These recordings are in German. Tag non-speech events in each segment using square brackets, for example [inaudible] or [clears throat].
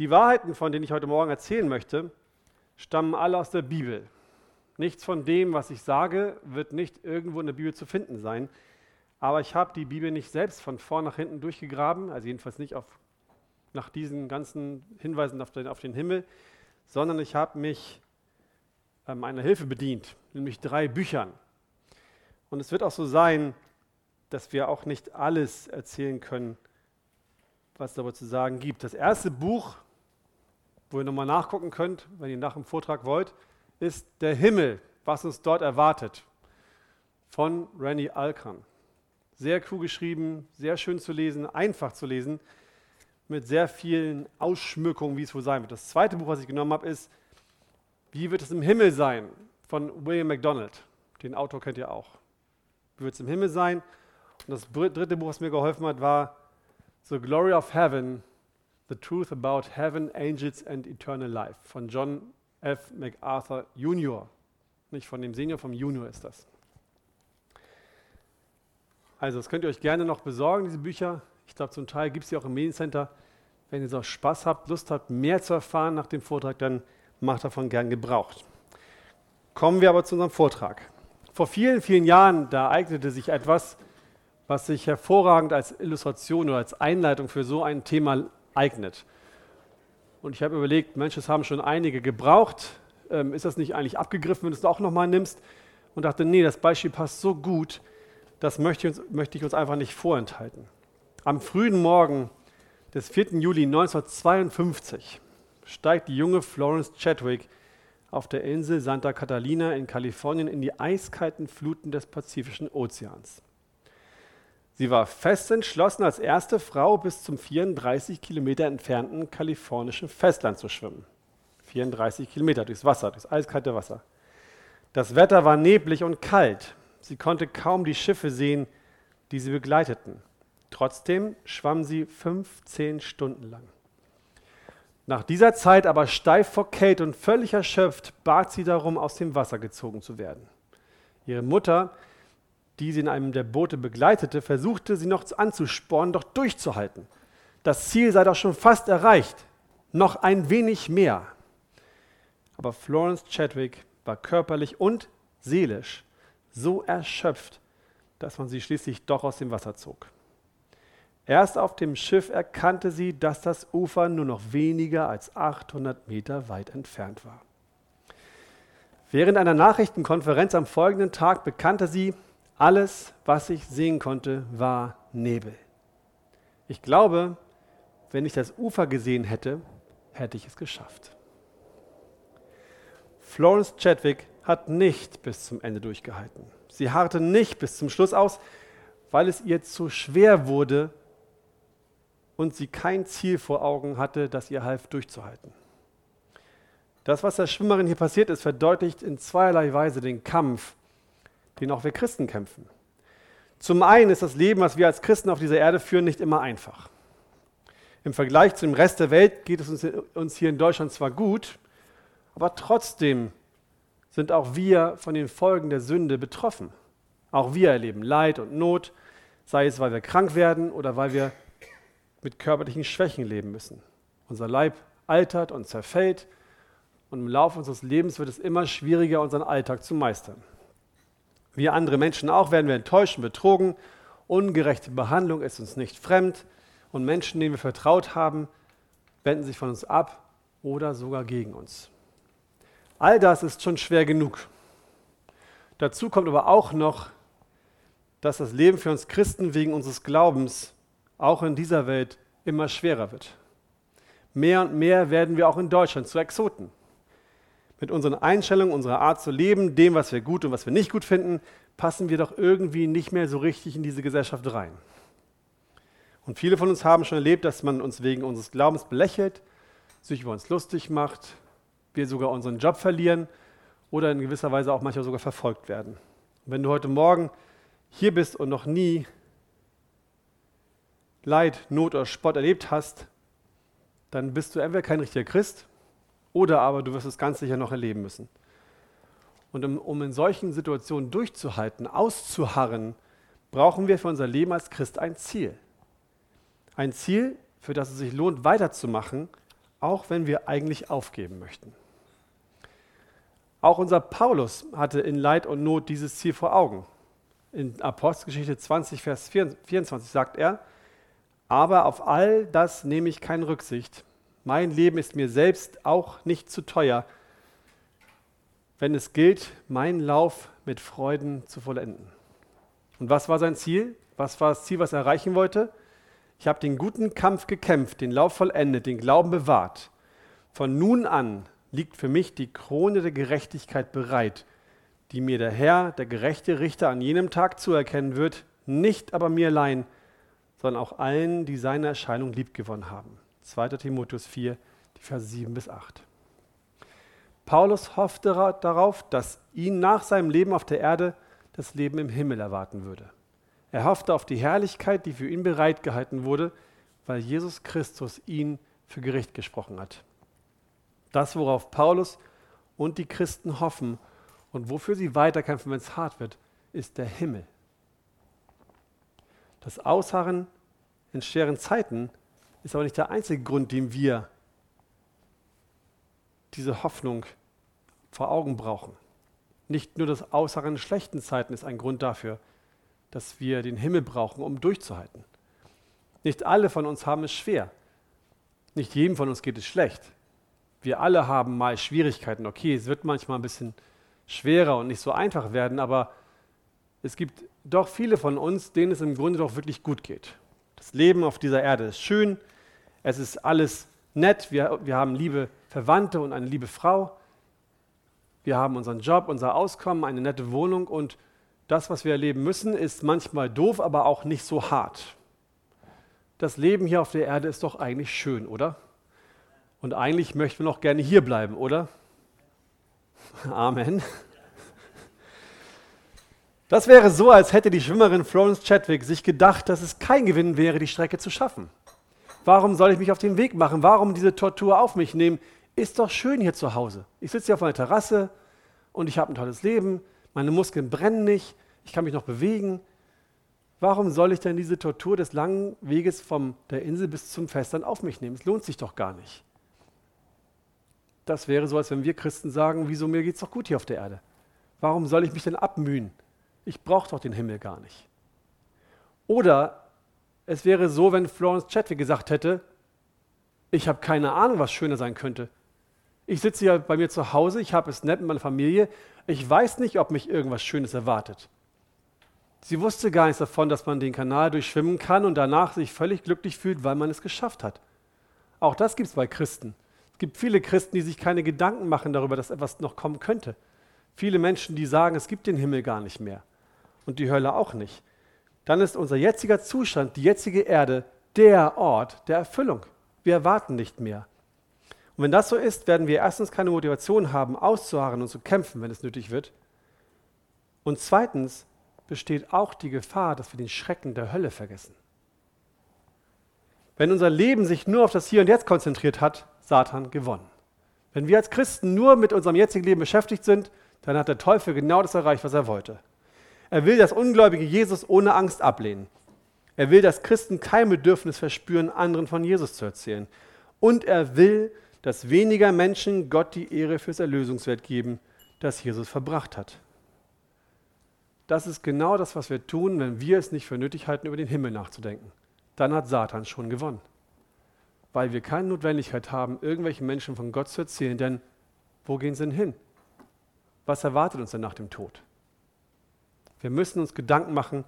Die Wahrheiten, von denen ich heute Morgen erzählen möchte, stammen alle aus der Bibel. Nichts von dem, was ich sage, wird nicht irgendwo in der Bibel zu finden sein. Aber ich habe die Bibel nicht selbst von vorn nach hinten durchgegraben, also jedenfalls nicht auf, nach diesen ganzen Hinweisen auf den, auf den Himmel, sondern ich habe mich ähm, einer Hilfe bedient, nämlich drei Büchern. Und es wird auch so sein, dass wir auch nicht alles erzählen können, was es darüber zu sagen gibt. Das erste Buch, wo ihr nochmal nachgucken könnt, wenn ihr nach dem Vortrag wollt, ist Der Himmel, was uns dort erwartet, von Randy Alkan. Sehr cool geschrieben, sehr schön zu lesen, einfach zu lesen, mit sehr vielen Ausschmückungen, wie es wohl sein wird. Das zweite Buch, was ich genommen habe, ist Wie wird es im Himmel sein? von William MacDonald. Den Autor kennt ihr auch. Wie wird es im Himmel sein? Und das dritte Buch, was mir geholfen hat, war The Glory of Heaven, The Truth About Heaven, Angels and Eternal Life von John F. MacArthur Jr. Nicht von dem Senior, vom Junior ist das. Also, das könnt ihr euch gerne noch besorgen, diese Bücher. Ich glaube, zum Teil gibt es sie auch im Mediencenter. Wenn ihr so Spaß habt, Lust habt, mehr zu erfahren nach dem Vortrag, dann macht davon gern Gebrauch. Kommen wir aber zu unserem Vortrag. Vor vielen, vielen Jahren, da eignete sich etwas, was sich hervorragend als Illustration oder als Einleitung für so ein Thema eignet. Und ich habe überlegt, Mensch, es haben schon einige gebraucht. Ähm, ist das nicht eigentlich abgegriffen, wenn du es auch nochmal nimmst? Und dachte, nee, das Beispiel passt so gut, das möchte ich, uns, möchte ich uns einfach nicht vorenthalten. Am frühen Morgen des 4. Juli 1952 steigt die junge Florence Chadwick auf der Insel Santa Catalina in Kalifornien in die eiskalten Fluten des Pazifischen Ozeans. Sie war fest entschlossen, als erste Frau bis zum 34 Kilometer entfernten kalifornischen Festland zu schwimmen. 34 Kilometer durchs Wasser, durchs eiskalte Wasser. Das Wetter war neblig und kalt. Sie konnte kaum die Schiffe sehen, die sie begleiteten. Trotzdem schwamm sie 15 Stunden lang. Nach dieser Zeit aber steif vor Kälte und völlig erschöpft, bat sie darum, aus dem Wasser gezogen zu werden. Ihre Mutter, die sie in einem der Boote begleitete, versuchte sie noch anzuspornen, doch durchzuhalten. Das Ziel sei doch schon fast erreicht. Noch ein wenig mehr. Aber Florence Chadwick war körperlich und seelisch so erschöpft, dass man sie schließlich doch aus dem Wasser zog. Erst auf dem Schiff erkannte sie, dass das Ufer nur noch weniger als 800 Meter weit entfernt war. Während einer Nachrichtenkonferenz am folgenden Tag bekannte sie, alles, was ich sehen konnte, war Nebel. Ich glaube, wenn ich das Ufer gesehen hätte, hätte ich es geschafft. Florence Chadwick hat nicht bis zum Ende durchgehalten. Sie harrte nicht bis zum Schluss aus, weil es ihr zu schwer wurde und sie kein Ziel vor Augen hatte, das ihr half durchzuhalten. Das, was der Schwimmerin hier passiert ist, verdeutlicht in zweierlei Weise den Kampf, den auch wir Christen kämpfen. Zum einen ist das Leben, was wir als Christen auf dieser Erde führen, nicht immer einfach. Im Vergleich zum Rest der Welt geht es uns, hier in Deutschland zwar gut, aber trotzdem sind auch wir von den Folgen der Sünde betroffen. Auch wir erleben Leid und Not, sei es, weil wir krank werden oder weil wir mit körperlichen Schwächen leben müssen. Unser Leib altert und zerfällt und im Laufe unseres Lebens wird es immer schwieriger, unseren Alltag zu meistern. Wir andere Menschen auch werden wir enttäuscht betrogen. Ungerechte Behandlung ist uns nicht fremd und Menschen, denen wir vertraut haben, wenden sich von uns ab oder sogar gegen uns. All das ist schon schwer genug. Dazu kommt aber auch noch, dass das Leben für uns Christen wegen unseres Glaubens auch in dieser Welt immer schwerer wird. Mehr und mehr werden wir auch in Deutschland zu Exoten. Mit unseren Einstellungen, unserer Art zu leben, dem, was wir gut und was wir nicht gut finden, passen wir doch irgendwie nicht mehr so richtig in diese Gesellschaft rein. Und viele von uns haben schon erlebt, dass man uns wegen unseres Glaubens belächelt, sich über uns lustig macht, wir sogar unseren Job verlieren oder in gewisser Weise auch manchmal sogar verfolgt werden. Und wenn du heute Morgen hier bist und noch nie Leid, Not oder Spott erlebt hast, dann bist du entweder kein richtiger Christ oder aber du wirst es ganz sicher noch erleben müssen. Und um, um in solchen Situationen durchzuhalten, auszuharren, brauchen wir für unser Leben als Christ ein Ziel. Ein Ziel, für das es sich lohnt, weiterzumachen, auch wenn wir eigentlich aufgeben möchten. Auch unser Paulus hatte in Leid und Not dieses Ziel vor Augen. In Apostelgeschichte 20, Vers 24 sagt er, aber auf all das nehme ich keine Rücksicht. Mein Leben ist mir selbst auch nicht zu teuer, wenn es gilt, meinen Lauf mit Freuden zu vollenden. Und was war sein Ziel? Was war das Ziel, was er erreichen wollte? Ich habe den guten Kampf gekämpft, den Lauf vollendet, den Glauben bewahrt. Von nun an liegt für mich die Krone der Gerechtigkeit bereit, die mir der Herr, der gerechte Richter, an jenem Tag zuerkennen wird, nicht aber mir allein, sondern auch allen, die seine Erscheinung liebgewonnen haben. 2. Timotheus 4, die Verse 7 bis 8. Paulus hoffte darauf, dass ihn nach seinem Leben auf der Erde das Leben im Himmel erwarten würde. Er hoffte auf die Herrlichkeit, die für ihn bereitgehalten wurde, weil Jesus Christus ihn für Gericht gesprochen hat. Das, worauf Paulus und die Christen hoffen und wofür sie weiterkämpfen, wenn es hart wird, ist der Himmel. Das Ausharren in schweren Zeiten ist aber nicht der einzige Grund, den wir diese Hoffnung vor Augen brauchen. Nicht nur das Ausharren in schlechten Zeiten ist ein Grund dafür, dass wir den Himmel brauchen, um durchzuhalten. Nicht alle von uns haben es schwer. Nicht jedem von uns geht es schlecht. Wir alle haben mal Schwierigkeiten. Okay, es wird manchmal ein bisschen schwerer und nicht so einfach werden, aber es gibt doch viele von uns, denen es im Grunde doch wirklich gut geht. Das Leben auf dieser Erde ist schön, es ist alles nett, wir, wir haben liebe Verwandte und eine liebe Frau, wir haben unseren Job, unser Auskommen, eine nette Wohnung und das, was wir erleben müssen, ist manchmal doof, aber auch nicht so hart. Das Leben hier auf der Erde ist doch eigentlich schön, oder? Und eigentlich möchten wir noch gerne hier bleiben, oder? [laughs] Amen. Das wäre so, als hätte die Schwimmerin Florence Chadwick sich gedacht, dass es kein Gewinn wäre, die Strecke zu schaffen. Warum soll ich mich auf den Weg machen? Warum diese Tortur auf mich nehmen? Ist doch schön hier zu Hause. Ich sitze hier auf meiner Terrasse und ich habe ein tolles Leben meine Muskeln brennen nicht, ich kann mich noch bewegen. Warum soll ich denn diese Tortur des langen Weges von der Insel bis zum Festland auf mich nehmen? Es lohnt sich doch gar nicht. Das wäre so, als wenn wir Christen sagen, wieso mir geht es doch gut hier auf der Erde? Warum soll ich mich denn abmühen? Ich brauche doch den Himmel gar nicht. Oder es wäre so, wenn Florence Chatwick gesagt hätte, ich habe keine Ahnung, was schöner sein könnte. Ich sitze ja bei mir zu Hause, ich habe es nett mit meiner Familie, ich weiß nicht, ob mich irgendwas Schönes erwartet. Sie wusste gar nichts davon, dass man den Kanal durchschwimmen kann und danach sich völlig glücklich fühlt, weil man es geschafft hat. Auch das gibt es bei Christen. Es gibt viele Christen, die sich keine Gedanken machen darüber, dass etwas noch kommen könnte. Viele Menschen, die sagen, es gibt den Himmel gar nicht mehr und die Hölle auch nicht. Dann ist unser jetziger Zustand, die jetzige Erde, der Ort der Erfüllung. Wir erwarten nicht mehr. Und wenn das so ist, werden wir erstens keine Motivation haben, auszuharren und zu kämpfen, wenn es nötig wird. Und zweitens besteht auch die Gefahr, dass wir den Schrecken der Hölle vergessen. Wenn unser Leben sich nur auf das Hier und Jetzt konzentriert hat, Satan gewonnen. Wenn wir als Christen nur mit unserem jetzigen Leben beschäftigt sind, dann hat der Teufel genau das erreicht, was er wollte. Er will das ungläubige Jesus ohne Angst ablehnen. Er will, dass Christen kein Bedürfnis verspüren, anderen von Jesus zu erzählen. Und er will, dass weniger Menschen Gott die Ehre fürs Erlösungswert geben, das Jesus verbracht hat. Das ist genau das, was wir tun, wenn wir es nicht für nötig halten, über den Himmel nachzudenken. Dann hat Satan schon gewonnen. Weil wir keine Notwendigkeit haben, irgendwelchen Menschen von Gott zu erzählen, denn wo gehen sie denn hin? Was erwartet uns denn nach dem Tod? Wir müssen uns Gedanken machen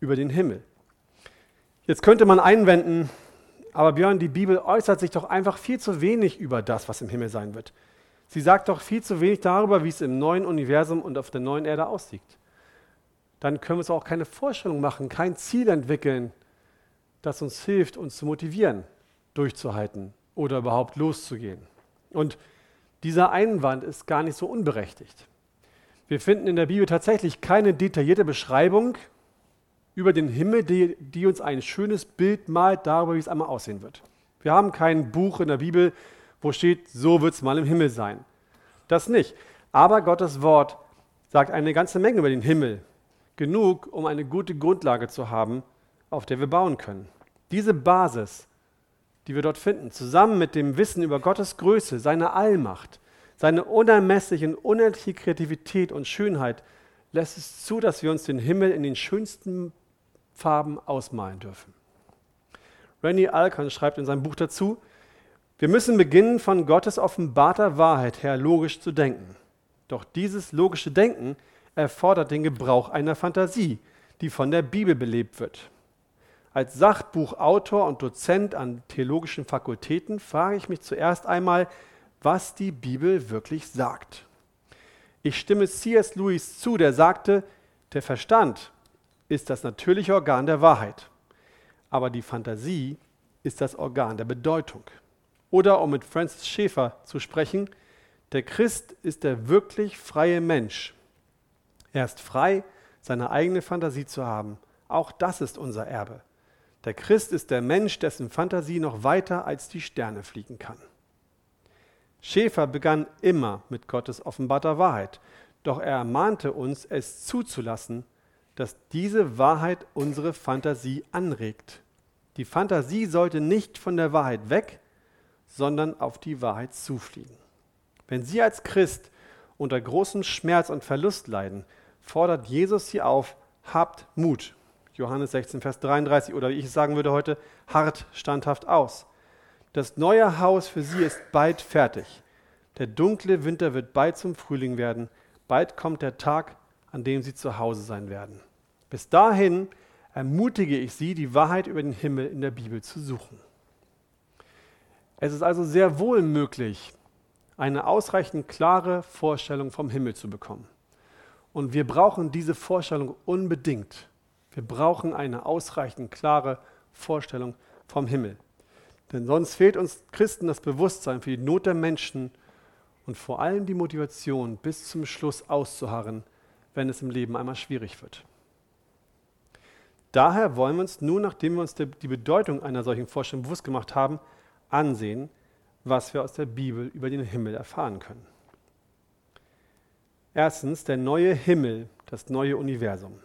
über den Himmel. Jetzt könnte man einwenden, aber Björn, die Bibel äußert sich doch einfach viel zu wenig über das, was im Himmel sein wird. Sie sagt doch viel zu wenig darüber, wie es im neuen Universum und auf der neuen Erde aussieht. Dann können wir uns auch keine Vorstellung machen, kein Ziel entwickeln, das uns hilft, uns zu motivieren, durchzuhalten oder überhaupt loszugehen. Und dieser Einwand ist gar nicht so unberechtigt. Wir finden in der Bibel tatsächlich keine detaillierte Beschreibung über den Himmel, die, die uns ein schönes Bild malt darüber, wie es einmal aussehen wird. Wir haben kein Buch in der Bibel, wo steht, so wird es mal im Himmel sein. Das nicht. Aber Gottes Wort sagt eine ganze Menge über den Himmel. Genug, um eine gute Grundlage zu haben, auf der wir bauen können. Diese Basis die wir dort finden, zusammen mit dem Wissen über Gottes Größe, seine Allmacht, seine unermessliche und unendliche Kreativität und Schönheit, lässt es zu, dass wir uns den Himmel in den schönsten Farben ausmalen dürfen. Randy Alcon schreibt in seinem Buch dazu, wir müssen beginnen, von Gottes offenbarter Wahrheit her logisch zu denken. Doch dieses logische Denken erfordert den Gebrauch einer Fantasie, die von der Bibel belebt wird. Als Sachbuchautor und Dozent an theologischen Fakultäten frage ich mich zuerst einmal, was die Bibel wirklich sagt. Ich stimme C.S. Lewis zu, der sagte, der Verstand ist das natürliche Organ der Wahrheit, aber die Fantasie ist das Organ der Bedeutung. Oder um mit Francis Schäfer zu sprechen, der Christ ist der wirklich freie Mensch. Er ist frei, seine eigene Fantasie zu haben. Auch das ist unser Erbe. Der Christ ist der Mensch, dessen Fantasie noch weiter als die Sterne fliegen kann. Schäfer begann immer mit Gottes offenbarter Wahrheit, doch er ermahnte uns, es zuzulassen, dass diese Wahrheit unsere Fantasie anregt. Die Fantasie sollte nicht von der Wahrheit weg, sondern auf die Wahrheit zufliegen. Wenn Sie als Christ unter großem Schmerz und Verlust leiden, fordert Jesus Sie auf, habt Mut. Johannes 16, Vers 33 oder wie ich es sagen würde heute, hart standhaft aus. Das neue Haus für Sie ist bald fertig. Der dunkle Winter wird bald zum Frühling werden. Bald kommt der Tag, an dem Sie zu Hause sein werden. Bis dahin ermutige ich Sie, die Wahrheit über den Himmel in der Bibel zu suchen. Es ist also sehr wohl möglich, eine ausreichend klare Vorstellung vom Himmel zu bekommen. Und wir brauchen diese Vorstellung unbedingt. Wir brauchen eine ausreichend klare Vorstellung vom Himmel. Denn sonst fehlt uns Christen das Bewusstsein für die Not der Menschen und vor allem die Motivation, bis zum Schluss auszuharren, wenn es im Leben einmal schwierig wird. Daher wollen wir uns nun, nachdem wir uns die Bedeutung einer solchen Vorstellung bewusst gemacht haben, ansehen, was wir aus der Bibel über den Himmel erfahren können. Erstens der neue Himmel, das neue Universum.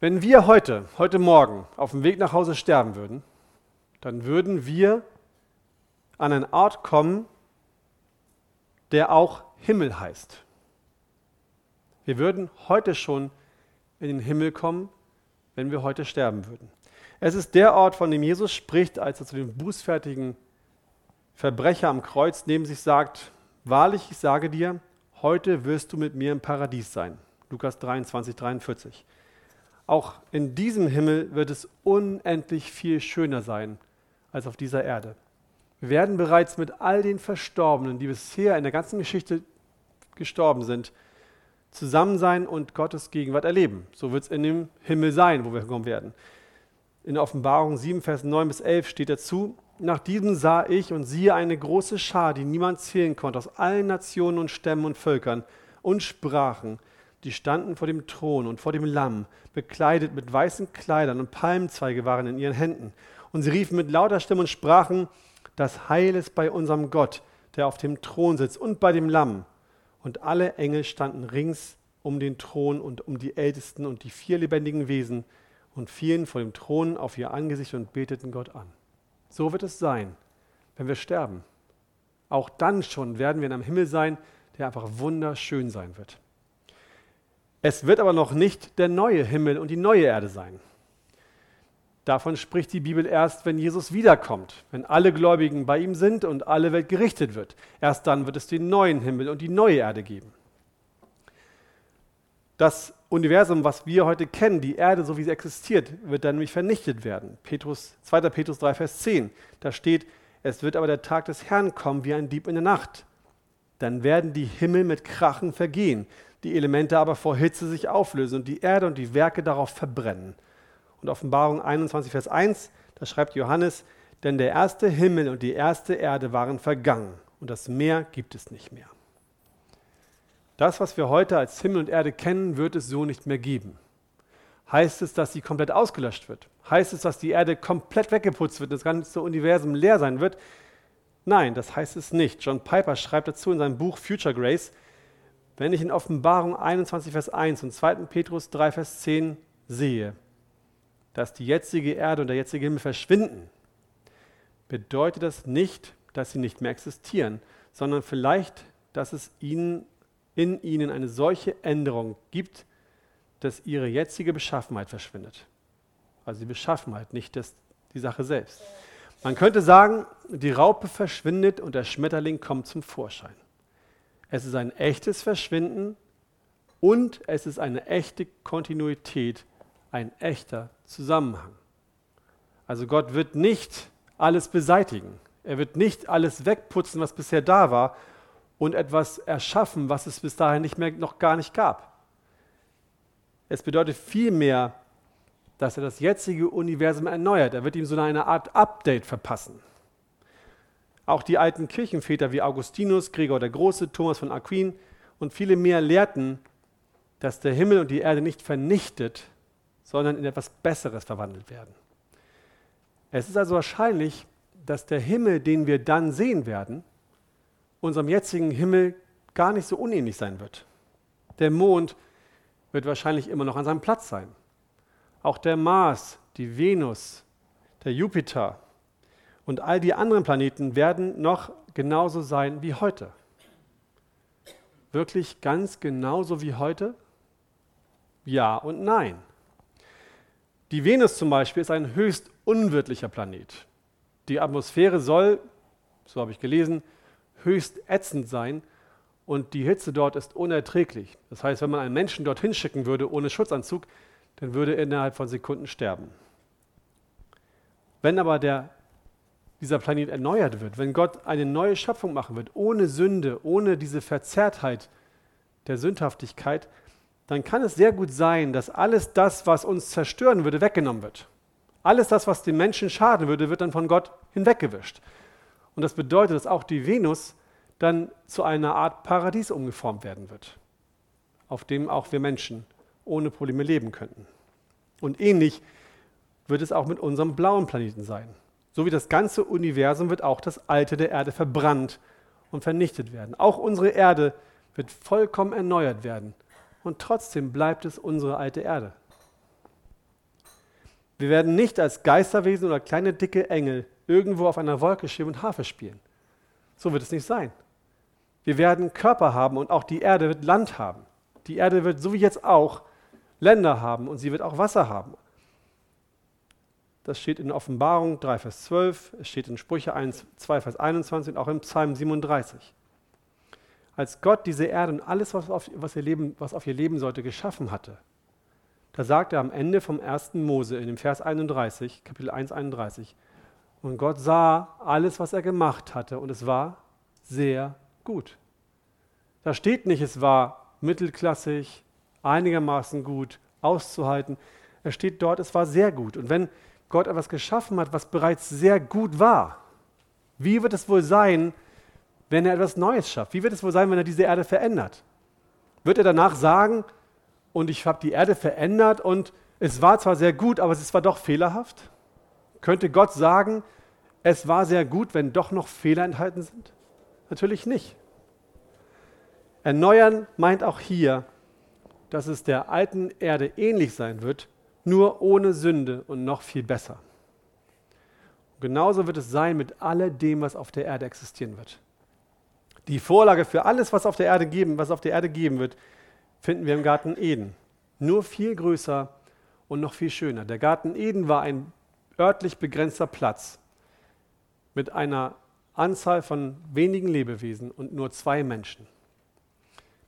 Wenn wir heute, heute Morgen auf dem Weg nach Hause sterben würden, dann würden wir an einen Ort kommen, der auch Himmel heißt. Wir würden heute schon in den Himmel kommen, wenn wir heute sterben würden. Es ist der Ort, von dem Jesus spricht, als er zu dem bußfertigen Verbrecher am Kreuz neben sich sagt, wahrlich, ich sage dir, heute wirst du mit mir im Paradies sein. Lukas 23, 43. Auch in diesem Himmel wird es unendlich viel schöner sein als auf dieser Erde. Wir werden bereits mit all den Verstorbenen, die bisher in der ganzen Geschichte gestorben sind, zusammen sein und Gottes Gegenwart erleben. So wird es in dem Himmel sein, wo wir kommen werden. In Offenbarung 7, Vers 9 bis 11 steht dazu, nach diesem sah ich und siehe eine große Schar, die niemand zählen konnte, aus allen Nationen und Stämmen und Völkern und Sprachen. Die standen vor dem Thron und vor dem Lamm, bekleidet mit weißen Kleidern und Palmzweige waren in ihren Händen. Und sie riefen mit lauter Stimme und sprachen, das Heil ist bei unserem Gott, der auf dem Thron sitzt und bei dem Lamm. Und alle Engel standen rings um den Thron und um die Ältesten und die vier lebendigen Wesen und fielen vor dem Thron auf ihr Angesicht und beteten Gott an. So wird es sein, wenn wir sterben. Auch dann schon werden wir in einem Himmel sein, der einfach wunderschön sein wird. Es wird aber noch nicht der neue Himmel und die neue Erde sein. Davon spricht die Bibel erst, wenn Jesus wiederkommt, wenn alle Gläubigen bei ihm sind und alle Welt gerichtet wird. Erst dann wird es den neuen Himmel und die neue Erde geben. Das Universum, was wir heute kennen, die Erde, so wie sie existiert, wird dann nämlich vernichtet werden. Petrus, 2. Petrus 3, Vers 10. Da steht, es wird aber der Tag des Herrn kommen wie ein Dieb in der Nacht. Dann werden die Himmel mit Krachen vergehen, die Elemente aber vor Hitze sich auflösen und die Erde und die Werke darauf verbrennen. Und Offenbarung 21, Vers 1, da schreibt Johannes, denn der erste Himmel und die erste Erde waren vergangen und das Meer gibt es nicht mehr. Das, was wir heute als Himmel und Erde kennen, wird es so nicht mehr geben. Heißt es, dass sie komplett ausgelöscht wird? Heißt es, dass die Erde komplett weggeputzt wird, das ganze Universum leer sein wird? Nein, das heißt es nicht. John Piper schreibt dazu in seinem Buch Future Grace, wenn ich in Offenbarung 21, Vers 1 und 2. Petrus 3, Vers 10 sehe, dass die jetzige Erde und der jetzige Himmel verschwinden, bedeutet das nicht, dass sie nicht mehr existieren, sondern vielleicht, dass es ihnen, in ihnen eine solche Änderung gibt, dass ihre jetzige Beschaffenheit verschwindet. Also die Beschaffenheit, nicht das, die Sache selbst. Man könnte sagen, die Raupe verschwindet und der Schmetterling kommt zum Vorschein. Es ist ein echtes Verschwinden und es ist eine echte Kontinuität, ein echter Zusammenhang. Also Gott wird nicht alles beseitigen. Er wird nicht alles wegputzen, was bisher da war und etwas erschaffen, was es bis dahin nicht mehr, noch gar nicht gab. Es bedeutet vielmehr, dass er das jetzige Universum erneuert. Er wird ihm so eine Art Update verpassen. Auch die alten Kirchenväter wie Augustinus, Gregor der Große, Thomas von Aquin und viele mehr lehrten, dass der Himmel und die Erde nicht vernichtet, sondern in etwas Besseres verwandelt werden. Es ist also wahrscheinlich, dass der Himmel, den wir dann sehen werden, unserem jetzigen Himmel gar nicht so unähnlich sein wird. Der Mond wird wahrscheinlich immer noch an seinem Platz sein. Auch der Mars, die Venus, der Jupiter und all die anderen Planeten werden noch genauso sein wie heute. Wirklich ganz genauso wie heute? Ja und nein. Die Venus zum Beispiel ist ein höchst unwirtlicher Planet. Die Atmosphäre soll, so habe ich gelesen, höchst ätzend sein und die Hitze dort ist unerträglich. Das heißt, wenn man einen Menschen dorthin schicken würde ohne Schutzanzug, dann würde er innerhalb von Sekunden sterben. Wenn aber der, dieser Planet erneuert wird, wenn Gott eine neue Schöpfung machen wird, ohne Sünde, ohne diese Verzerrtheit der Sündhaftigkeit, dann kann es sehr gut sein, dass alles das, was uns zerstören würde, weggenommen wird. Alles das, was den Menschen schaden würde, wird dann von Gott hinweggewischt. Und das bedeutet, dass auch die Venus dann zu einer Art Paradies umgeformt werden wird, auf dem auch wir Menschen ohne Probleme leben könnten. Und ähnlich wird es auch mit unserem blauen Planeten sein. So wie das ganze Universum wird auch das Alte der Erde verbrannt und vernichtet werden. Auch unsere Erde wird vollkommen erneuert werden und trotzdem bleibt es unsere alte Erde. Wir werden nicht als Geisterwesen oder kleine dicke Engel irgendwo auf einer Wolke schweben und Harfe spielen. So wird es nicht sein. Wir werden Körper haben und auch die Erde wird Land haben. Die Erde wird so wie jetzt auch Länder haben und sie wird auch Wasser haben. Das steht in Offenbarung 3, Vers 12, es steht in Sprüche 1, 2, Vers 21 und auch im Psalm 37 als Gott diese Erde und alles, was auf, was, ihr Leben, was auf ihr Leben sollte, geschaffen hatte, da sagt er am Ende vom 1. Mose in dem Vers 31, Kapitel 1, 31, und Gott sah alles, was er gemacht hatte, und es war sehr gut. Da steht nicht, es war mittelklassig, einigermaßen gut, auszuhalten. Es steht dort, es war sehr gut. Und wenn Gott etwas geschaffen hat, was bereits sehr gut war, wie wird es wohl sein, wenn er etwas Neues schafft? Wie wird es wohl sein, wenn er diese Erde verändert? Wird er danach sagen, und ich habe die Erde verändert und es war zwar sehr gut, aber es war doch fehlerhaft? Könnte Gott sagen, es war sehr gut, wenn doch noch Fehler enthalten sind? Natürlich nicht. Erneuern meint auch hier, dass es der alten Erde ähnlich sein wird, nur ohne Sünde und noch viel besser. Genauso wird es sein mit alledem, was auf der Erde existieren wird. Die Vorlage für alles, was auf der Erde geben, was auf der Erde geben wird, finden wir im Garten Eden. Nur viel größer und noch viel schöner. Der Garten Eden war ein örtlich begrenzter Platz mit einer Anzahl von wenigen Lebewesen und nur zwei Menschen.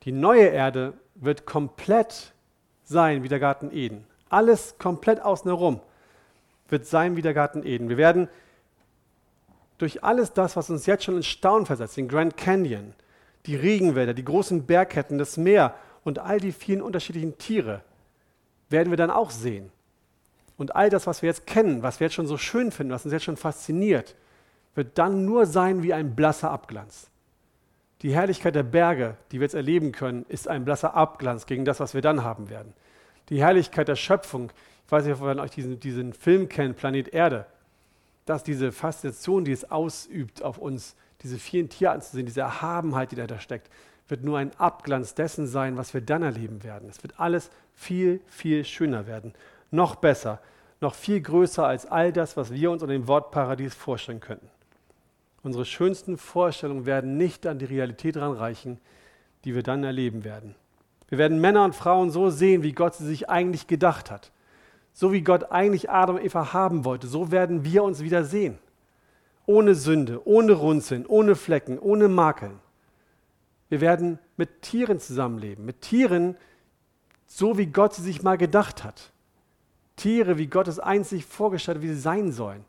Die neue Erde wird komplett sein wie der Garten Eden. Alles komplett außen herum wird sein wie der Garten Eden. Wir werden durch alles das, was uns jetzt schon in Staunen versetzt, den Grand Canyon, die Regenwälder, die großen Bergketten, das Meer und all die vielen unterschiedlichen Tiere, werden wir dann auch sehen. Und all das, was wir jetzt kennen, was wir jetzt schon so schön finden, was uns jetzt schon fasziniert, wird dann nur sein wie ein blasser Abglanz. Die Herrlichkeit der Berge, die wir jetzt erleben können, ist ein blasser Abglanz gegen das, was wir dann haben werden. Die Herrlichkeit der Schöpfung, ich weiß nicht, ob ihr euch diesen, diesen Film kennt, Planet Erde, dass diese Faszination, die es ausübt auf uns, diese vielen Tiere anzusehen, diese Erhabenheit, die dahinter steckt, wird nur ein Abglanz dessen sein, was wir dann erleben werden. Es wird alles viel, viel schöner werden, noch besser, noch viel größer als all das, was wir uns unter dem Wort Paradies vorstellen könnten. Unsere schönsten Vorstellungen werden nicht an die Realität ranreichen, die wir dann erleben werden. Wir werden Männer und Frauen so sehen, wie Gott sie sich eigentlich gedacht hat. So wie Gott eigentlich Adam und Eva haben wollte, so werden wir uns wieder sehen. Ohne Sünde, ohne Runzeln, ohne Flecken, ohne Makeln. Wir werden mit Tieren zusammenleben, mit Tieren, so wie Gott sie sich mal gedacht hat. Tiere, wie Gott es einzig vorgestellt hat, wie sie sein sollen.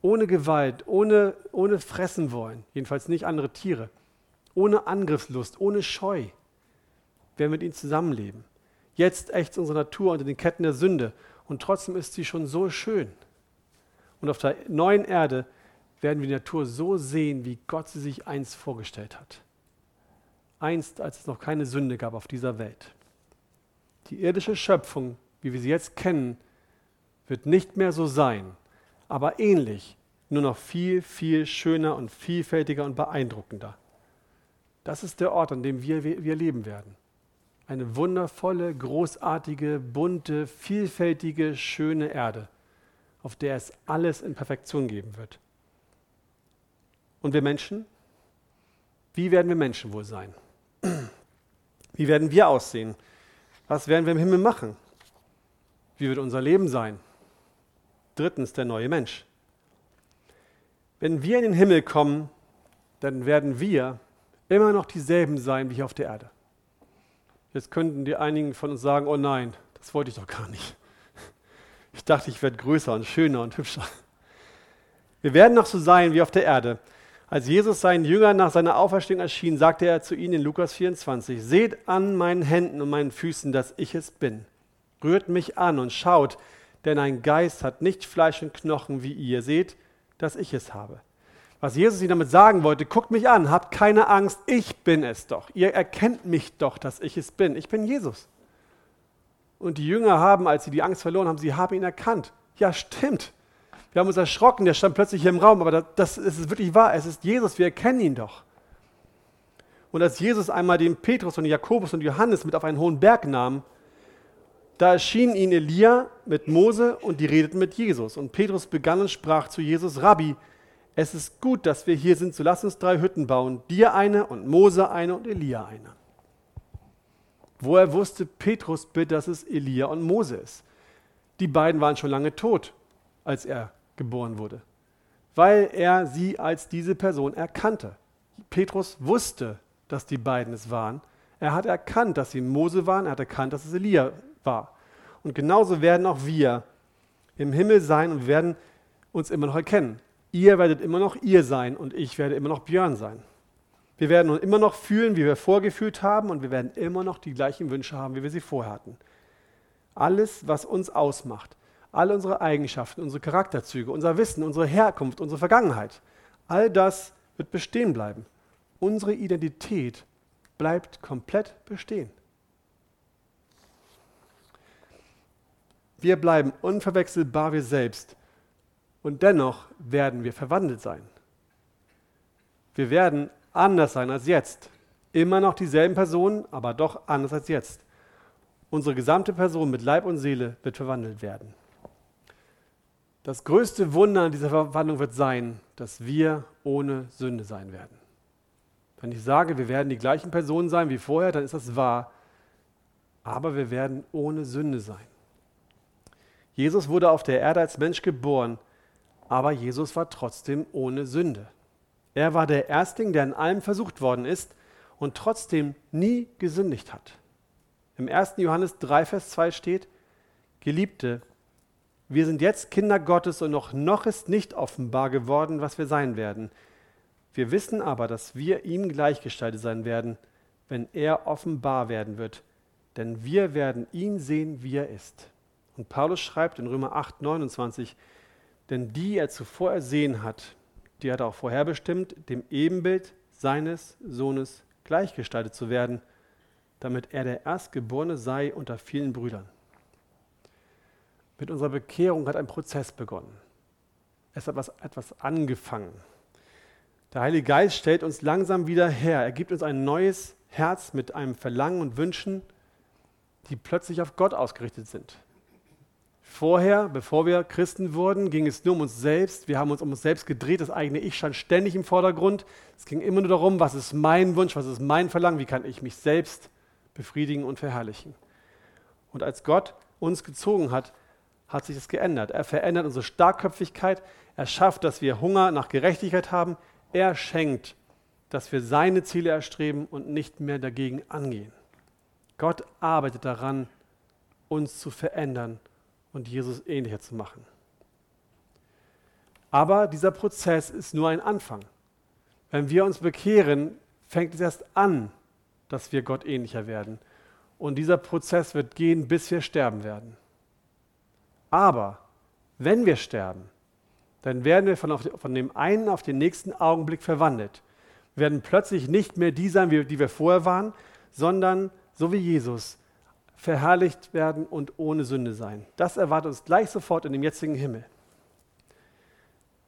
Ohne Gewalt, ohne, ohne fressen wollen, jedenfalls nicht andere Tiere. Ohne Angriffslust, ohne Scheu werden wir mit ihnen zusammenleben. Jetzt ächzt unsere Natur unter den Ketten der Sünde und trotzdem ist sie schon so schön. Und auf der neuen Erde werden wir die Natur so sehen, wie Gott sie sich einst vorgestellt hat. Einst, als es noch keine Sünde gab auf dieser Welt. Die irdische Schöpfung, wie wir sie jetzt kennen, wird nicht mehr so sein, aber ähnlich, nur noch viel, viel schöner und vielfältiger und beeindruckender. Das ist der Ort, an dem wir, wir leben werden. Eine wundervolle, großartige, bunte, vielfältige, schöne Erde, auf der es alles in Perfektion geben wird. Und wir Menschen? Wie werden wir Menschen wohl sein? [clears throat] Wie werden wir aussehen? Was werden wir im Himmel machen? Wie wird unser Leben sein? Drittens der neue Mensch. Wenn wir in den Himmel kommen, dann werden wir immer noch dieselben sein wie auf der Erde. Jetzt könnten die einigen von uns sagen, oh nein, das wollte ich doch gar nicht. Ich dachte, ich werde größer und schöner und hübscher. Wir werden noch so sein wie auf der Erde. Als Jesus seinen Jüngern nach seiner Auferstehung erschien, sagte er zu ihnen in Lukas 24, Seht an meinen Händen und meinen Füßen, dass ich es bin. Rührt mich an und schaut, denn ein Geist hat nicht Fleisch und Knochen wie ihr. Seht, dass ich es habe. Was Jesus ihnen damit sagen wollte, guckt mich an, habt keine Angst, ich bin es doch. Ihr erkennt mich doch, dass ich es bin. Ich bin Jesus. Und die Jünger haben, als sie die Angst verloren haben, sie haben ihn erkannt. Ja, stimmt. Wir haben uns erschrocken, der stand plötzlich hier im Raum, aber das, das ist wirklich wahr. Es ist Jesus, wir erkennen ihn doch. Und als Jesus einmal den Petrus und Jakobus und Johannes mit auf einen hohen Berg nahm, da erschien ihnen Elia mit Mose und die redeten mit Jesus. Und Petrus begann und sprach zu Jesus, Rabbi, es ist gut, dass wir hier sind, so lass uns drei Hütten bauen, dir eine und Mose eine und Elia eine. Woher wusste Petrus bitte, dass es Elia und Mose ist? Die beiden waren schon lange tot, als er geboren wurde, weil er sie als diese Person erkannte. Petrus wusste, dass die beiden es waren. Er hat erkannt, dass sie Mose waren, er hat erkannt, dass es Elia war. Und genauso werden auch wir im Himmel sein und werden uns immer noch erkennen. Ihr werdet immer noch ihr sein und ich werde immer noch Björn sein. Wir werden uns immer noch fühlen, wie wir vorgefühlt haben und wir werden immer noch die gleichen Wünsche haben, wie wir sie vorher hatten. Alles, was uns ausmacht, alle unsere Eigenschaften, unsere Charakterzüge, unser Wissen, unsere Herkunft, unsere Vergangenheit, all das wird bestehen bleiben. Unsere Identität bleibt komplett bestehen. Wir bleiben unverwechselbar wir selbst und dennoch werden wir verwandelt sein. Wir werden anders sein als jetzt. Immer noch dieselben Personen, aber doch anders als jetzt. Unsere gesamte Person mit Leib und Seele wird verwandelt werden. Das größte Wunder an dieser Verwandlung wird sein, dass wir ohne Sünde sein werden. Wenn ich sage, wir werden die gleichen Personen sein wie vorher, dann ist das wahr. Aber wir werden ohne Sünde sein. Jesus wurde auf der Erde als Mensch geboren, aber Jesus war trotzdem ohne Sünde. Er war der Erstling, der in allem versucht worden ist und trotzdem nie gesündigt hat. Im 1. Johannes 3, Vers 2 steht, Geliebte, wir sind jetzt Kinder Gottes und noch, noch ist nicht offenbar geworden, was wir sein werden. Wir wissen aber, dass wir ihm gleichgestaltet sein werden, wenn er offenbar werden wird. Denn wir werden ihn sehen, wie er ist. Und Paulus schreibt in Römer 8, 29, denn die er zuvor ersehen hat, die hat er auch vorherbestimmt, dem Ebenbild seines Sohnes gleichgestaltet zu werden, damit er der Erstgeborene sei unter vielen Brüdern. Mit unserer Bekehrung hat ein Prozess begonnen. Es hat etwas, etwas angefangen. Der Heilige Geist stellt uns langsam wieder her. Er gibt uns ein neues Herz mit einem Verlangen und Wünschen, die plötzlich auf Gott ausgerichtet sind. Vorher, bevor wir Christen wurden, ging es nur um uns selbst. Wir haben uns um uns selbst gedreht. Das eigene Ich stand ständig im Vordergrund. Es ging immer nur darum, was ist mein Wunsch, was ist mein Verlangen, wie kann ich mich selbst befriedigen und verherrlichen. Und als Gott uns gezogen hat, hat sich das geändert. Er verändert unsere Starkköpfigkeit. Er schafft, dass wir Hunger nach Gerechtigkeit haben. Er schenkt, dass wir seine Ziele erstreben und nicht mehr dagegen angehen. Gott arbeitet daran, uns zu verändern und Jesus ähnlicher zu machen. Aber dieser Prozess ist nur ein Anfang. Wenn wir uns bekehren, fängt es erst an, dass wir Gott ähnlicher werden. Und dieser Prozess wird gehen, bis wir sterben werden. Aber wenn wir sterben, dann werden wir von, von dem einen auf den nächsten Augenblick verwandelt. Wir werden plötzlich nicht mehr die sein, die wir vorher waren, sondern so wie Jesus verherrlicht werden und ohne Sünde sein. Das erwartet uns gleich sofort in dem jetzigen Himmel.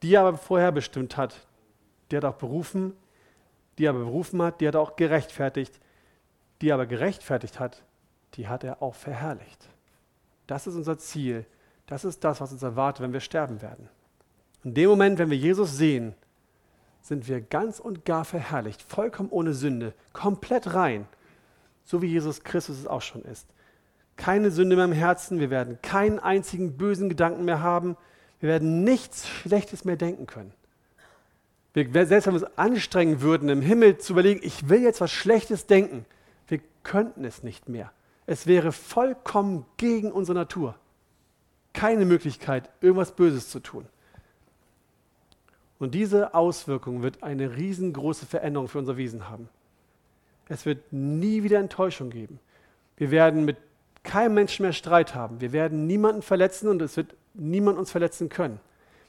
Die aber vorher bestimmt hat, die hat auch berufen, die aber berufen hat, die hat auch gerechtfertigt, die aber gerechtfertigt hat, die hat er auch verherrlicht. Das ist unser Ziel. Das ist das, was uns erwartet, wenn wir sterben werden. In dem Moment, wenn wir Jesus sehen, sind wir ganz und gar verherrlicht, vollkommen ohne Sünde, komplett rein, so wie Jesus Christus es auch schon ist keine Sünde mehr im Herzen, wir werden keinen einzigen bösen Gedanken mehr haben, wir werden nichts Schlechtes mehr denken können. Wir, selbst wenn wir uns anstrengen würden, im Himmel zu überlegen, ich will jetzt was Schlechtes denken, wir könnten es nicht mehr. Es wäre vollkommen gegen unsere Natur. Keine Möglichkeit, irgendwas Böses zu tun. Und diese Auswirkung wird eine riesengroße Veränderung für unser Wesen haben. Es wird nie wieder Enttäuschung geben. Wir werden mit keinem Menschen mehr Streit haben. Wir werden niemanden verletzen und es wird niemand uns verletzen können.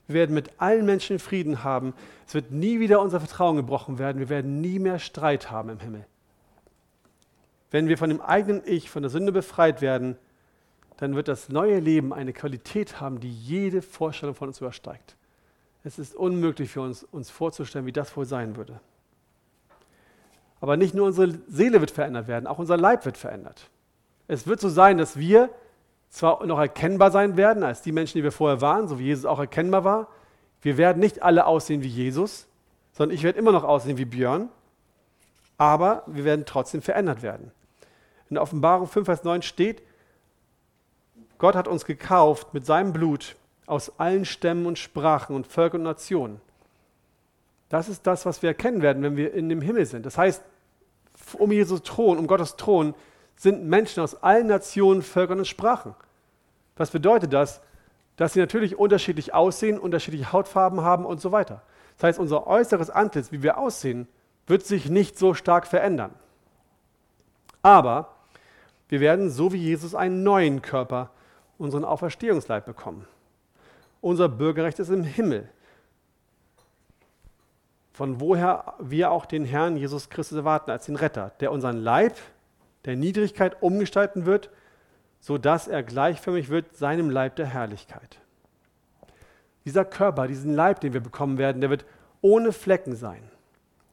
Wir werden mit allen Menschen Frieden haben. Es wird nie wieder unser Vertrauen gebrochen werden. Wir werden nie mehr Streit haben im Himmel. Wenn wir von dem eigenen Ich, von der Sünde befreit werden, dann wird das neue Leben eine Qualität haben, die jede Vorstellung von uns übersteigt. Es ist unmöglich für uns, uns vorzustellen, wie das wohl sein würde. Aber nicht nur unsere Seele wird verändert werden, auch unser Leib wird verändert. Es wird so sein, dass wir zwar noch erkennbar sein werden als die Menschen, die wir vorher waren, so wie Jesus auch erkennbar war. Wir werden nicht alle aussehen wie Jesus, sondern ich werde immer noch aussehen wie Björn, aber wir werden trotzdem verändert werden. In der Offenbarung 5, Vers 9 steht, Gott hat uns gekauft mit seinem Blut aus allen Stämmen und Sprachen und Völkern und Nationen. Das ist das, was wir erkennen werden, wenn wir in dem Himmel sind. Das heißt, um Jesus Thron, um Gottes Thron sind Menschen aus allen Nationen, Völkern und Sprachen. Was bedeutet das? Dass sie natürlich unterschiedlich aussehen, unterschiedliche Hautfarben haben und so weiter. Das heißt, unser äußeres Antlitz, wie wir aussehen, wird sich nicht so stark verändern. Aber wir werden, so wie Jesus, einen neuen Körper, unseren Auferstehungsleib bekommen. Unser Bürgerrecht ist im Himmel, von woher wir auch den Herrn Jesus Christus erwarten als den Retter, der unseren Leib der Niedrigkeit umgestalten wird, sodass er gleichförmig wird seinem Leib der Herrlichkeit. Dieser Körper, diesen Leib, den wir bekommen werden, der wird ohne Flecken sein.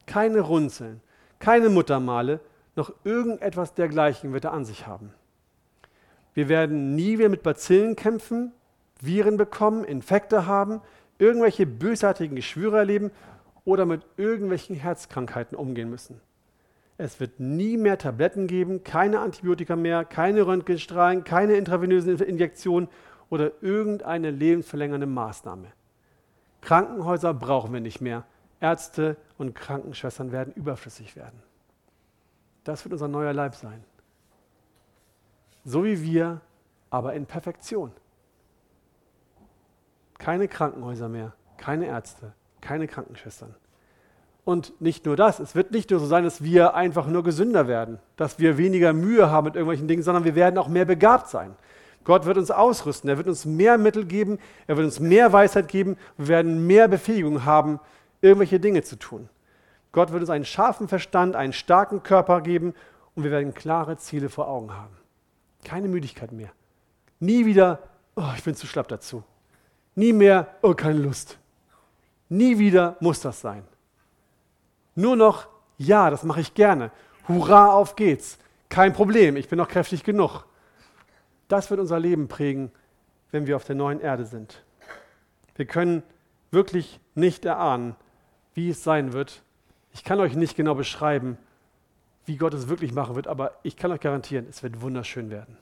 Keine Runzeln, keine Muttermale, noch irgendetwas dergleichen wird er an sich haben. Wir werden nie wieder mit Bazillen kämpfen, Viren bekommen, Infekte haben, irgendwelche bösartigen Geschwüre erleben oder mit irgendwelchen Herzkrankheiten umgehen müssen. Es wird nie mehr Tabletten geben, keine Antibiotika mehr, keine Röntgenstrahlen, keine intravenösen Injektionen oder irgendeine lebensverlängernde Maßnahme. Krankenhäuser brauchen wir nicht mehr. Ärzte und Krankenschwestern werden überflüssig werden. Das wird unser neuer Leib sein. So wie wir, aber in Perfektion. Keine Krankenhäuser mehr, keine Ärzte, keine Krankenschwestern. Und nicht nur das, es wird nicht nur so sein, dass wir einfach nur gesünder werden, dass wir weniger Mühe haben mit irgendwelchen Dingen, sondern wir werden auch mehr begabt sein. Gott wird uns ausrüsten, er wird uns mehr Mittel geben, er wird uns mehr Weisheit geben, wir werden mehr Befähigung haben, irgendwelche Dinge zu tun. Gott wird uns einen scharfen Verstand, einen starken Körper geben und wir werden klare Ziele vor Augen haben. Keine Müdigkeit mehr. Nie wieder, oh, ich bin zu schlapp dazu. Nie mehr, oh, keine Lust. Nie wieder muss das sein. Nur noch, ja, das mache ich gerne. Hurra, auf geht's. Kein Problem, ich bin noch kräftig genug. Das wird unser Leben prägen wenn wir auf der neuen Erde sind. Wir können wirklich nicht erahnen, wie es sein wird. Ich kann euch nicht genau beschreiben, wie Gott es wirklich machen wird, aber ich kann euch garantieren, es wird wunderschön werden.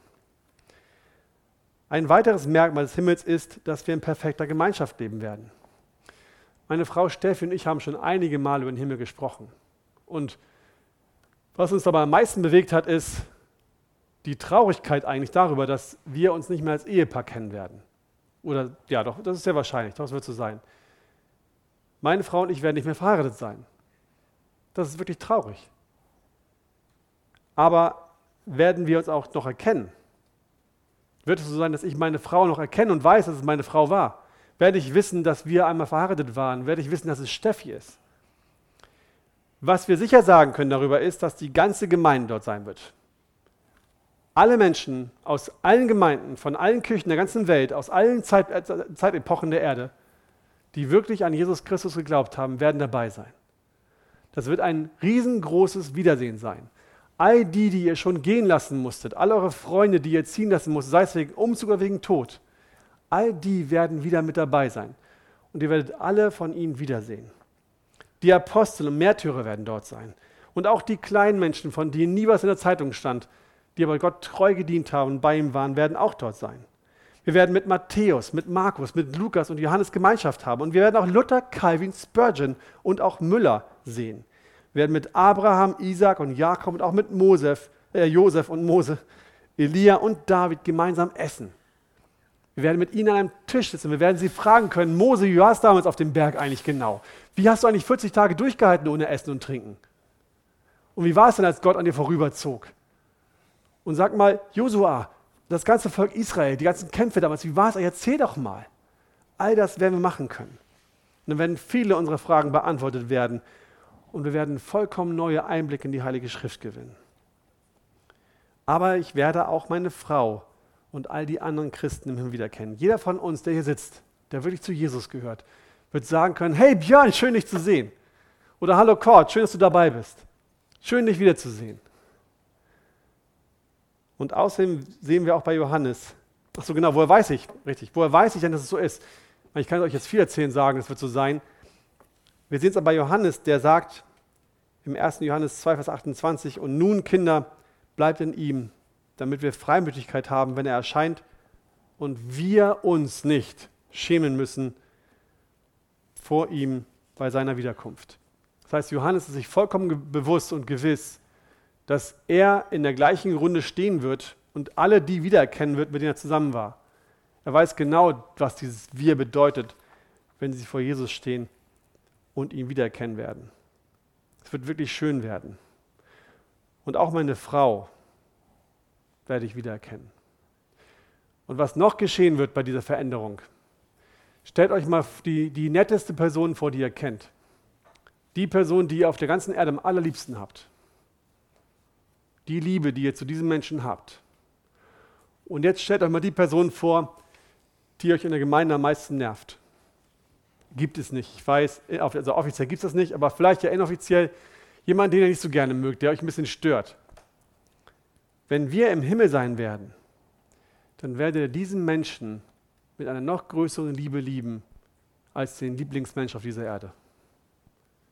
Ein weiteres Merkmal des Himmels ist, dass wir in perfekter Gemeinschaft leben werden. Meine Frau Steffi und ich haben schon einige Mal über den Himmel gesprochen. Und was uns dabei am meisten bewegt hat, ist die Traurigkeit eigentlich darüber, dass wir uns nicht mehr als Ehepaar kennen werden. Oder ja, doch, das ist sehr wahrscheinlich, das wird so sein. Meine Frau und ich werden nicht mehr verheiratet sein. Das ist wirklich traurig. Aber werden wir uns auch noch erkennen? Wird es so sein, dass ich meine Frau noch erkenne und weiß, dass es meine Frau war? Werde ich wissen, dass wir einmal verheiratet waren? Werde ich wissen, dass es Steffi ist? Was wir sicher sagen können darüber ist, dass die ganze Gemeinde dort sein wird. Alle Menschen aus allen Gemeinden, von allen Kirchen der ganzen Welt, aus allen Zeit, äh, Zeitepochen der Erde, die wirklich an Jesus Christus geglaubt haben, werden dabei sein. Das wird ein riesengroßes Wiedersehen sein. All die, die ihr schon gehen lassen musstet, all eure Freunde, die ihr ziehen lassen musstet, sei es wegen Umzug oder wegen Tod, all die werden wieder mit dabei sein. Und ihr werdet alle von ihnen wiedersehen. Die Apostel und Märtyrer werden dort sein. Und auch die kleinen Menschen, von denen nie was in der Zeitung stand, die aber Gott treu gedient haben und bei ihm waren, werden auch dort sein. Wir werden mit Matthäus, mit Markus, mit Lukas und Johannes Gemeinschaft haben. Und wir werden auch Luther, Calvin, Spurgeon und auch Müller sehen. Wir werden mit Abraham, Isaac und Jakob und auch mit Mosef, äh, Josef und Mose, Elia und David gemeinsam essen. Wir werden mit ihnen an einem Tisch sitzen. Wir werden sie fragen können, Mose, wie war es damals auf dem Berg eigentlich genau? Wie hast du eigentlich 40 Tage durchgehalten ohne Essen und Trinken? Und wie war es denn, als Gott an dir vorüberzog? Und sag mal, Josua, das ganze Volk Israel, die ganzen Kämpfe damals, wie war es? Erzähl doch mal. All das werden wir machen können. Und dann werden viele unserer Fragen beantwortet werden und wir werden vollkommen neue Einblicke in die Heilige Schrift gewinnen. Aber ich werde auch meine Frau und all die anderen Christen im Himmel wieder kennen. Jeder von uns, der hier sitzt, der wirklich zu Jesus gehört, wird sagen können, hey Björn, schön dich zu sehen. Oder hallo Kurt, schön, dass du dabei bist. Schön dich wiederzusehen. Und außerdem sehen wir auch bei Johannes, ach so genau, woher weiß ich, richtig, woher weiß ich denn, dass es so ist? Ich kann euch jetzt viel erzählen, sagen, es wird so sein. Wir sehen es aber bei Johannes, der sagt im 1. Johannes 2, Vers 28, und nun, Kinder, bleibt in ihm, damit wir Freimütigkeit haben, wenn er erscheint und wir uns nicht schämen müssen vor ihm bei seiner Wiederkunft. Das heißt, Johannes ist sich vollkommen bewusst und gewiss, dass er in der gleichen Runde stehen wird und alle die wiedererkennen wird, mit denen er zusammen war. Er weiß genau, was dieses Wir bedeutet, wenn sie vor Jesus stehen und ihn wiedererkennen werden. Es wird wirklich schön werden. Und auch meine Frau werde ich wiedererkennen. Und was noch geschehen wird bei dieser Veränderung, stellt euch mal die, die netteste Person vor, die ihr kennt. Die Person, die ihr auf der ganzen Erde am allerliebsten habt die Liebe, die ihr zu diesem Menschen habt. Und jetzt stellt euch mal die Person vor, die euch in der Gemeinde am meisten nervt. Gibt es nicht. Ich weiß, also offiziell gibt es das nicht, aber vielleicht ja inoffiziell jemand, den ihr nicht so gerne mögt, der euch ein bisschen stört. Wenn wir im Himmel sein werden, dann werdet ihr diesen Menschen mit einer noch größeren Liebe lieben als den Lieblingsmensch auf dieser Erde.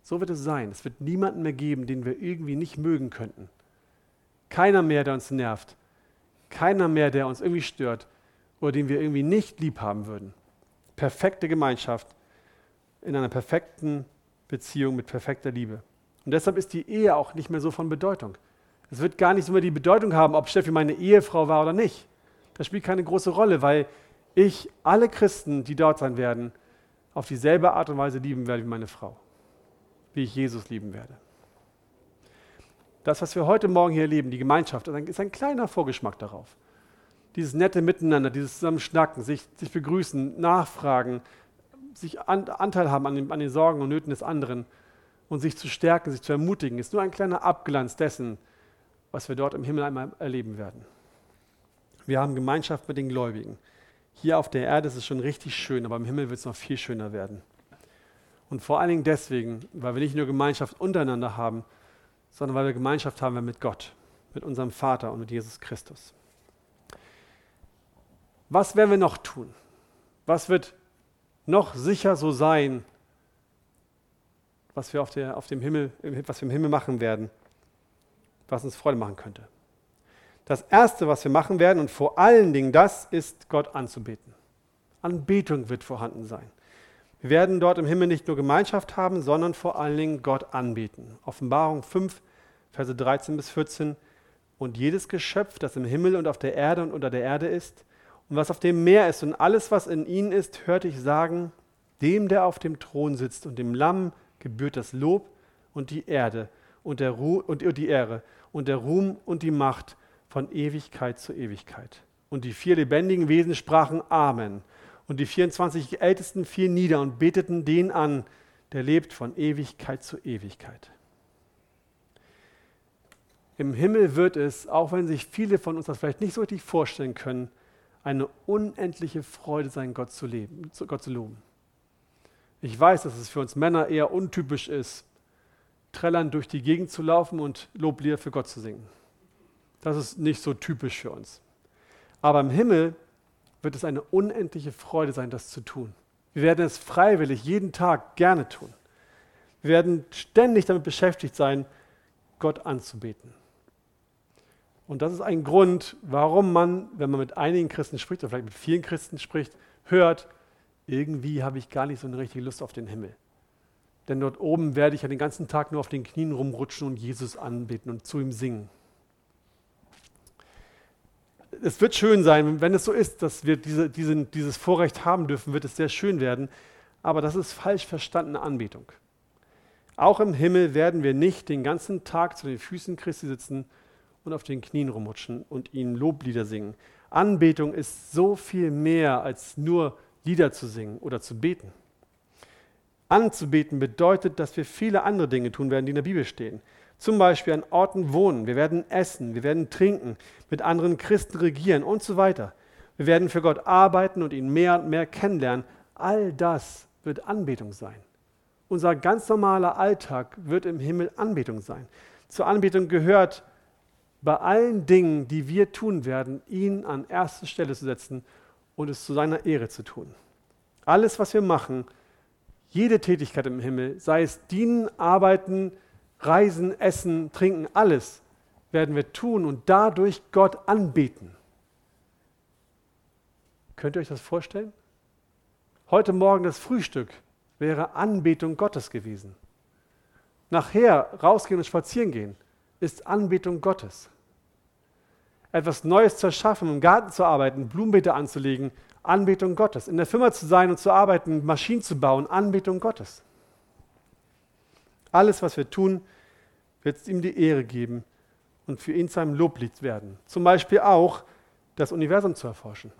So wird es sein. Es wird niemanden mehr geben, den wir irgendwie nicht mögen könnten. Keiner mehr, der uns nervt. Keiner mehr, der uns irgendwie stört oder den wir irgendwie nicht lieb haben würden. Perfekte Gemeinschaft in einer perfekten Beziehung mit perfekter Liebe. Und deshalb ist die Ehe auch nicht mehr so von Bedeutung. Es wird gar nicht so mehr die Bedeutung haben, ob Steffi meine Ehefrau war oder nicht. Das spielt keine große Rolle, weil ich alle Christen, die dort sein werden, auf dieselbe Art und Weise lieben werde wie meine Frau. Wie ich Jesus lieben werde. Das, was wir heute Morgen hier erleben, die Gemeinschaft, ist ein kleiner Vorgeschmack darauf. Dieses nette Miteinander, dieses Zusammenschnacken, sich, sich begrüßen, nachfragen, sich an, Anteil haben an den, an den Sorgen und Nöten des anderen und sich zu stärken, sich zu ermutigen, ist nur ein kleiner Abglanz dessen, was wir dort im Himmel einmal erleben werden. Wir haben Gemeinschaft mit den Gläubigen. Hier auf der Erde ist es schon richtig schön, aber im Himmel wird es noch viel schöner werden. Und vor allen Dingen deswegen, weil wir nicht nur Gemeinschaft untereinander haben, sondern weil wir Gemeinschaft haben mit Gott, mit unserem Vater und mit Jesus Christus. Was werden wir noch tun? Was wird noch sicher so sein, was wir auf, der, auf dem Himmel, was wir im Himmel machen werden, was uns Freude machen könnte? Das Erste, was wir machen werden, und vor allen Dingen das, ist Gott anzubeten. Anbetung wird vorhanden sein. Wir werden dort im Himmel nicht nur Gemeinschaft haben, sondern vor allen Dingen Gott anbeten. Offenbarung 5, Verse 13 bis 14. Und jedes Geschöpf, das im Himmel und auf der Erde und unter der Erde ist, und was auf dem Meer ist und alles, was in ihnen ist, hörte ich sagen, dem, der auf dem Thron sitzt und dem Lamm gebührt das Lob und die Erde und, der Ru und die Ehre und der Ruhm und die Macht von Ewigkeit zu Ewigkeit. Und die vier lebendigen Wesen sprachen Amen. Und die 24 Ältesten fielen nieder und beteten den an, der lebt von Ewigkeit zu Ewigkeit. Im Himmel wird es, auch wenn sich viele von uns das vielleicht nicht so richtig vorstellen können, eine unendliche Freude sein, Gott zu, leben, Gott zu loben. Ich weiß, dass es für uns Männer eher untypisch ist, trällern durch die Gegend zu laufen und Loblieder für Gott zu singen. Das ist nicht so typisch für uns. Aber im Himmel wird es eine unendliche Freude sein, das zu tun. Wir werden es freiwillig jeden Tag gerne tun. Wir werden ständig damit beschäftigt sein, Gott anzubeten. Und das ist ein Grund, warum man, wenn man mit einigen Christen spricht, oder vielleicht mit vielen Christen spricht, hört, irgendwie habe ich gar nicht so eine richtige Lust auf den Himmel. Denn dort oben werde ich ja den ganzen Tag nur auf den Knien rumrutschen und Jesus anbeten und zu ihm singen es wird schön sein, wenn es so ist, dass wir diese, diesen, dieses Vorrecht haben dürfen, wird es sehr schön werden. Aber das ist falsch verstandene Anbetung. Auch im Himmel werden wir nicht den ganzen Tag zu den Füßen Christi sitzen und auf den Knien rumrutschen und ihnen Loblieder singen. Anbetung ist so viel mehr als nur Lieder zu singen oder zu beten. Anzubeten bedeutet, dass wir viele andere Dinge tun werden, die in der Bibel stehen. Zum Beispiel an Orten wohnen, wir werden essen, wir werden trinken, mit anderen Christen regieren und so weiter. Wir werden für Gott arbeiten und ihn mehr und mehr kennenlernen. All das wird Anbetung sein. Unser ganz normaler Alltag wird im Himmel Anbetung sein. Zur Anbetung gehört, bei allen Dingen, die wir tun werden, ihn an erste Stelle zu setzen und es zu seiner Ehre zu tun. Alles, was wir machen, jede Tätigkeit im Himmel, sei es dienen, arbeiten, Reisen, Essen, Trinken, alles werden wir tun und dadurch Gott anbeten. Könnt ihr euch das vorstellen? Heute Morgen das Frühstück wäre Anbetung Gottes gewesen. Nachher rausgehen und spazieren gehen ist Anbetung Gottes. Etwas Neues zu erschaffen, im Garten zu arbeiten, Blumenbeete anzulegen, Anbetung Gottes. In der Firma zu sein und zu arbeiten, Maschinen zu bauen, Anbetung Gottes. Alles, was wir tun, wird ihm die Ehre geben und für ihn zu einem Loblied werden. Zum Beispiel auch das Universum zu erforschen.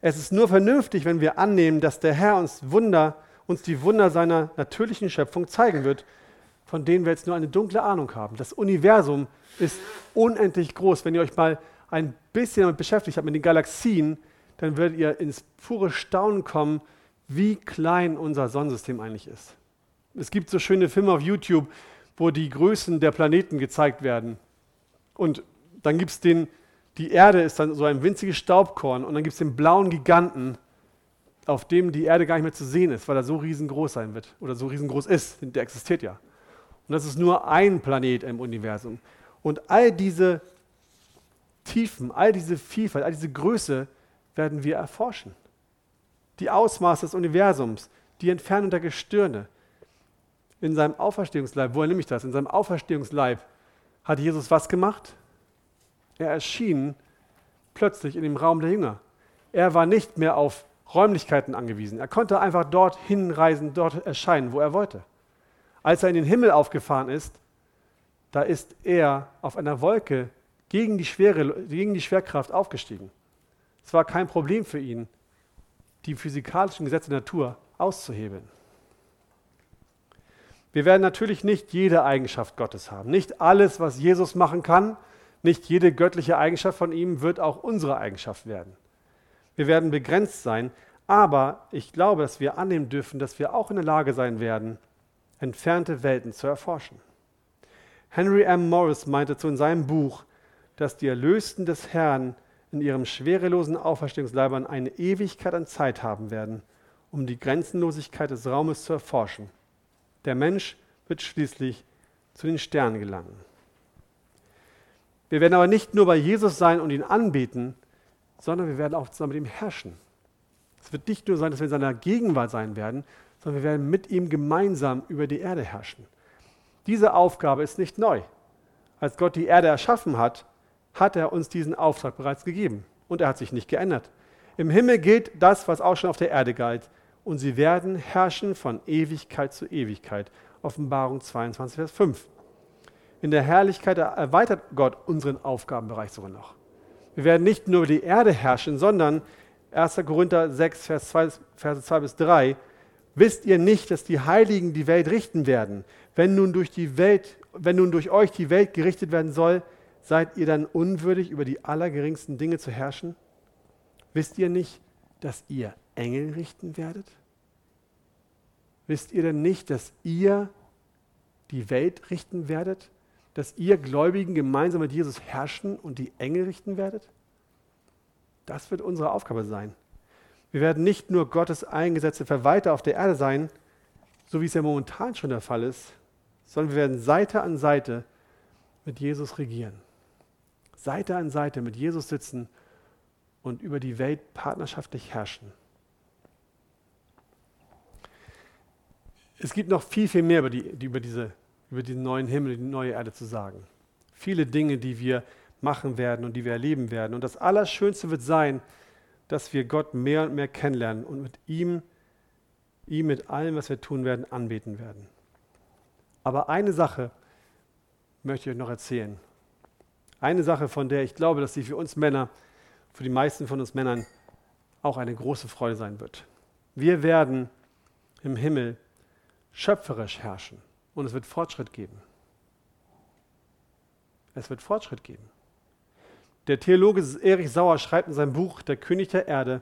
Es ist nur vernünftig, wenn wir annehmen, dass der Herr uns Wunder, uns die Wunder seiner natürlichen Schöpfung zeigen wird, von denen wir jetzt nur eine dunkle Ahnung haben. Das Universum ist unendlich groß. Wenn ihr euch mal ein bisschen damit beschäftigt habt, mit den Galaxien, dann werdet ihr ins pure Staunen kommen, wie klein unser Sonnensystem eigentlich ist. Es gibt so schöne Filme auf YouTube, wo die Größen der Planeten gezeigt werden. Und dann gibt es den, die Erde ist dann so ein winziges Staubkorn und dann gibt es den blauen Giganten, auf dem die Erde gar nicht mehr zu sehen ist, weil er so riesengroß sein wird oder so riesengroß ist. Der existiert ja. Und das ist nur ein Planet im Universum. Und all diese Tiefen, all diese Vielfalt, all diese Größe werden wir erforschen. Die Ausmaße des Universums, die Entfernung der Gestirne, in seinem Auferstehungsleib, woher nehme ich das? In seinem Auferstehungsleib hat Jesus was gemacht? Er erschien plötzlich in dem Raum der Jünger. Er war nicht mehr auf Räumlichkeiten angewiesen. Er konnte einfach dort hinreisen, dort erscheinen, wo er wollte. Als er in den Himmel aufgefahren ist, da ist er auf einer Wolke gegen die, Schwere, gegen die Schwerkraft aufgestiegen. Es war kein Problem für ihn, die physikalischen Gesetze der Natur auszuhebeln. Wir werden natürlich nicht jede Eigenschaft Gottes haben. Nicht alles, was Jesus machen kann, nicht jede göttliche Eigenschaft von ihm wird auch unsere Eigenschaft werden. Wir werden begrenzt sein, aber ich glaube, dass wir annehmen dürfen, dass wir auch in der Lage sein werden, entfernte Welten zu erforschen. Henry M. Morris meinte zu in seinem Buch, dass die Erlösten des Herrn in ihrem schwerelosen Auferstehungsleibern eine Ewigkeit an Zeit haben werden, um die Grenzenlosigkeit des Raumes zu erforschen. Der Mensch wird schließlich zu den Sternen gelangen. Wir werden aber nicht nur bei Jesus sein und ihn anbeten, sondern wir werden auch zusammen mit ihm herrschen. Es wird nicht nur sein, dass wir in seiner Gegenwart sein werden, sondern wir werden mit ihm gemeinsam über die Erde herrschen. Diese Aufgabe ist nicht neu. Als Gott die Erde erschaffen hat, hat er uns diesen Auftrag bereits gegeben und er hat sich nicht geändert. Im Himmel gilt das, was auch schon auf der Erde galt, und sie werden herrschen von Ewigkeit zu Ewigkeit. Offenbarung 22, Vers 5. In der Herrlichkeit erweitert Gott unseren Aufgabenbereich sogar noch. Wir werden nicht nur über die Erde herrschen, sondern 1. Korinther 6, Vers 2, Verse 2 bis 3, wisst ihr nicht, dass die Heiligen die Welt richten werden? Wenn nun durch die Welt, wenn nun durch euch die Welt gerichtet werden soll, seid ihr dann unwürdig, über die allergeringsten Dinge zu herrschen? Wisst ihr nicht, dass ihr Engel richten werdet? Wisst ihr denn nicht, dass ihr die Welt richten werdet? Dass ihr Gläubigen gemeinsam mit Jesus herrschen und die Engel richten werdet? Das wird unsere Aufgabe sein. Wir werden nicht nur Gottes eingesetzte Verwalter auf der Erde sein, so wie es ja momentan schon der Fall ist, sondern wir werden Seite an Seite mit Jesus regieren. Seite an Seite mit Jesus sitzen und über die Welt partnerschaftlich herrschen. Es gibt noch viel, viel mehr über, die, über, diese, über diesen neuen Himmel, die neue Erde zu sagen. Viele Dinge, die wir machen werden und die wir erleben werden. Und das Allerschönste wird sein, dass wir Gott mehr und mehr kennenlernen und mit ihm, ihm mit allem, was wir tun werden, anbeten werden. Aber eine Sache möchte ich euch noch erzählen. Eine Sache, von der ich glaube, dass sie für uns Männer, für die meisten von uns Männern auch eine große Freude sein wird. Wir werden im Himmel schöpferisch herrschen und es wird Fortschritt geben. Es wird Fortschritt geben. Der Theologe Erich Sauer schreibt in seinem Buch Der König der Erde,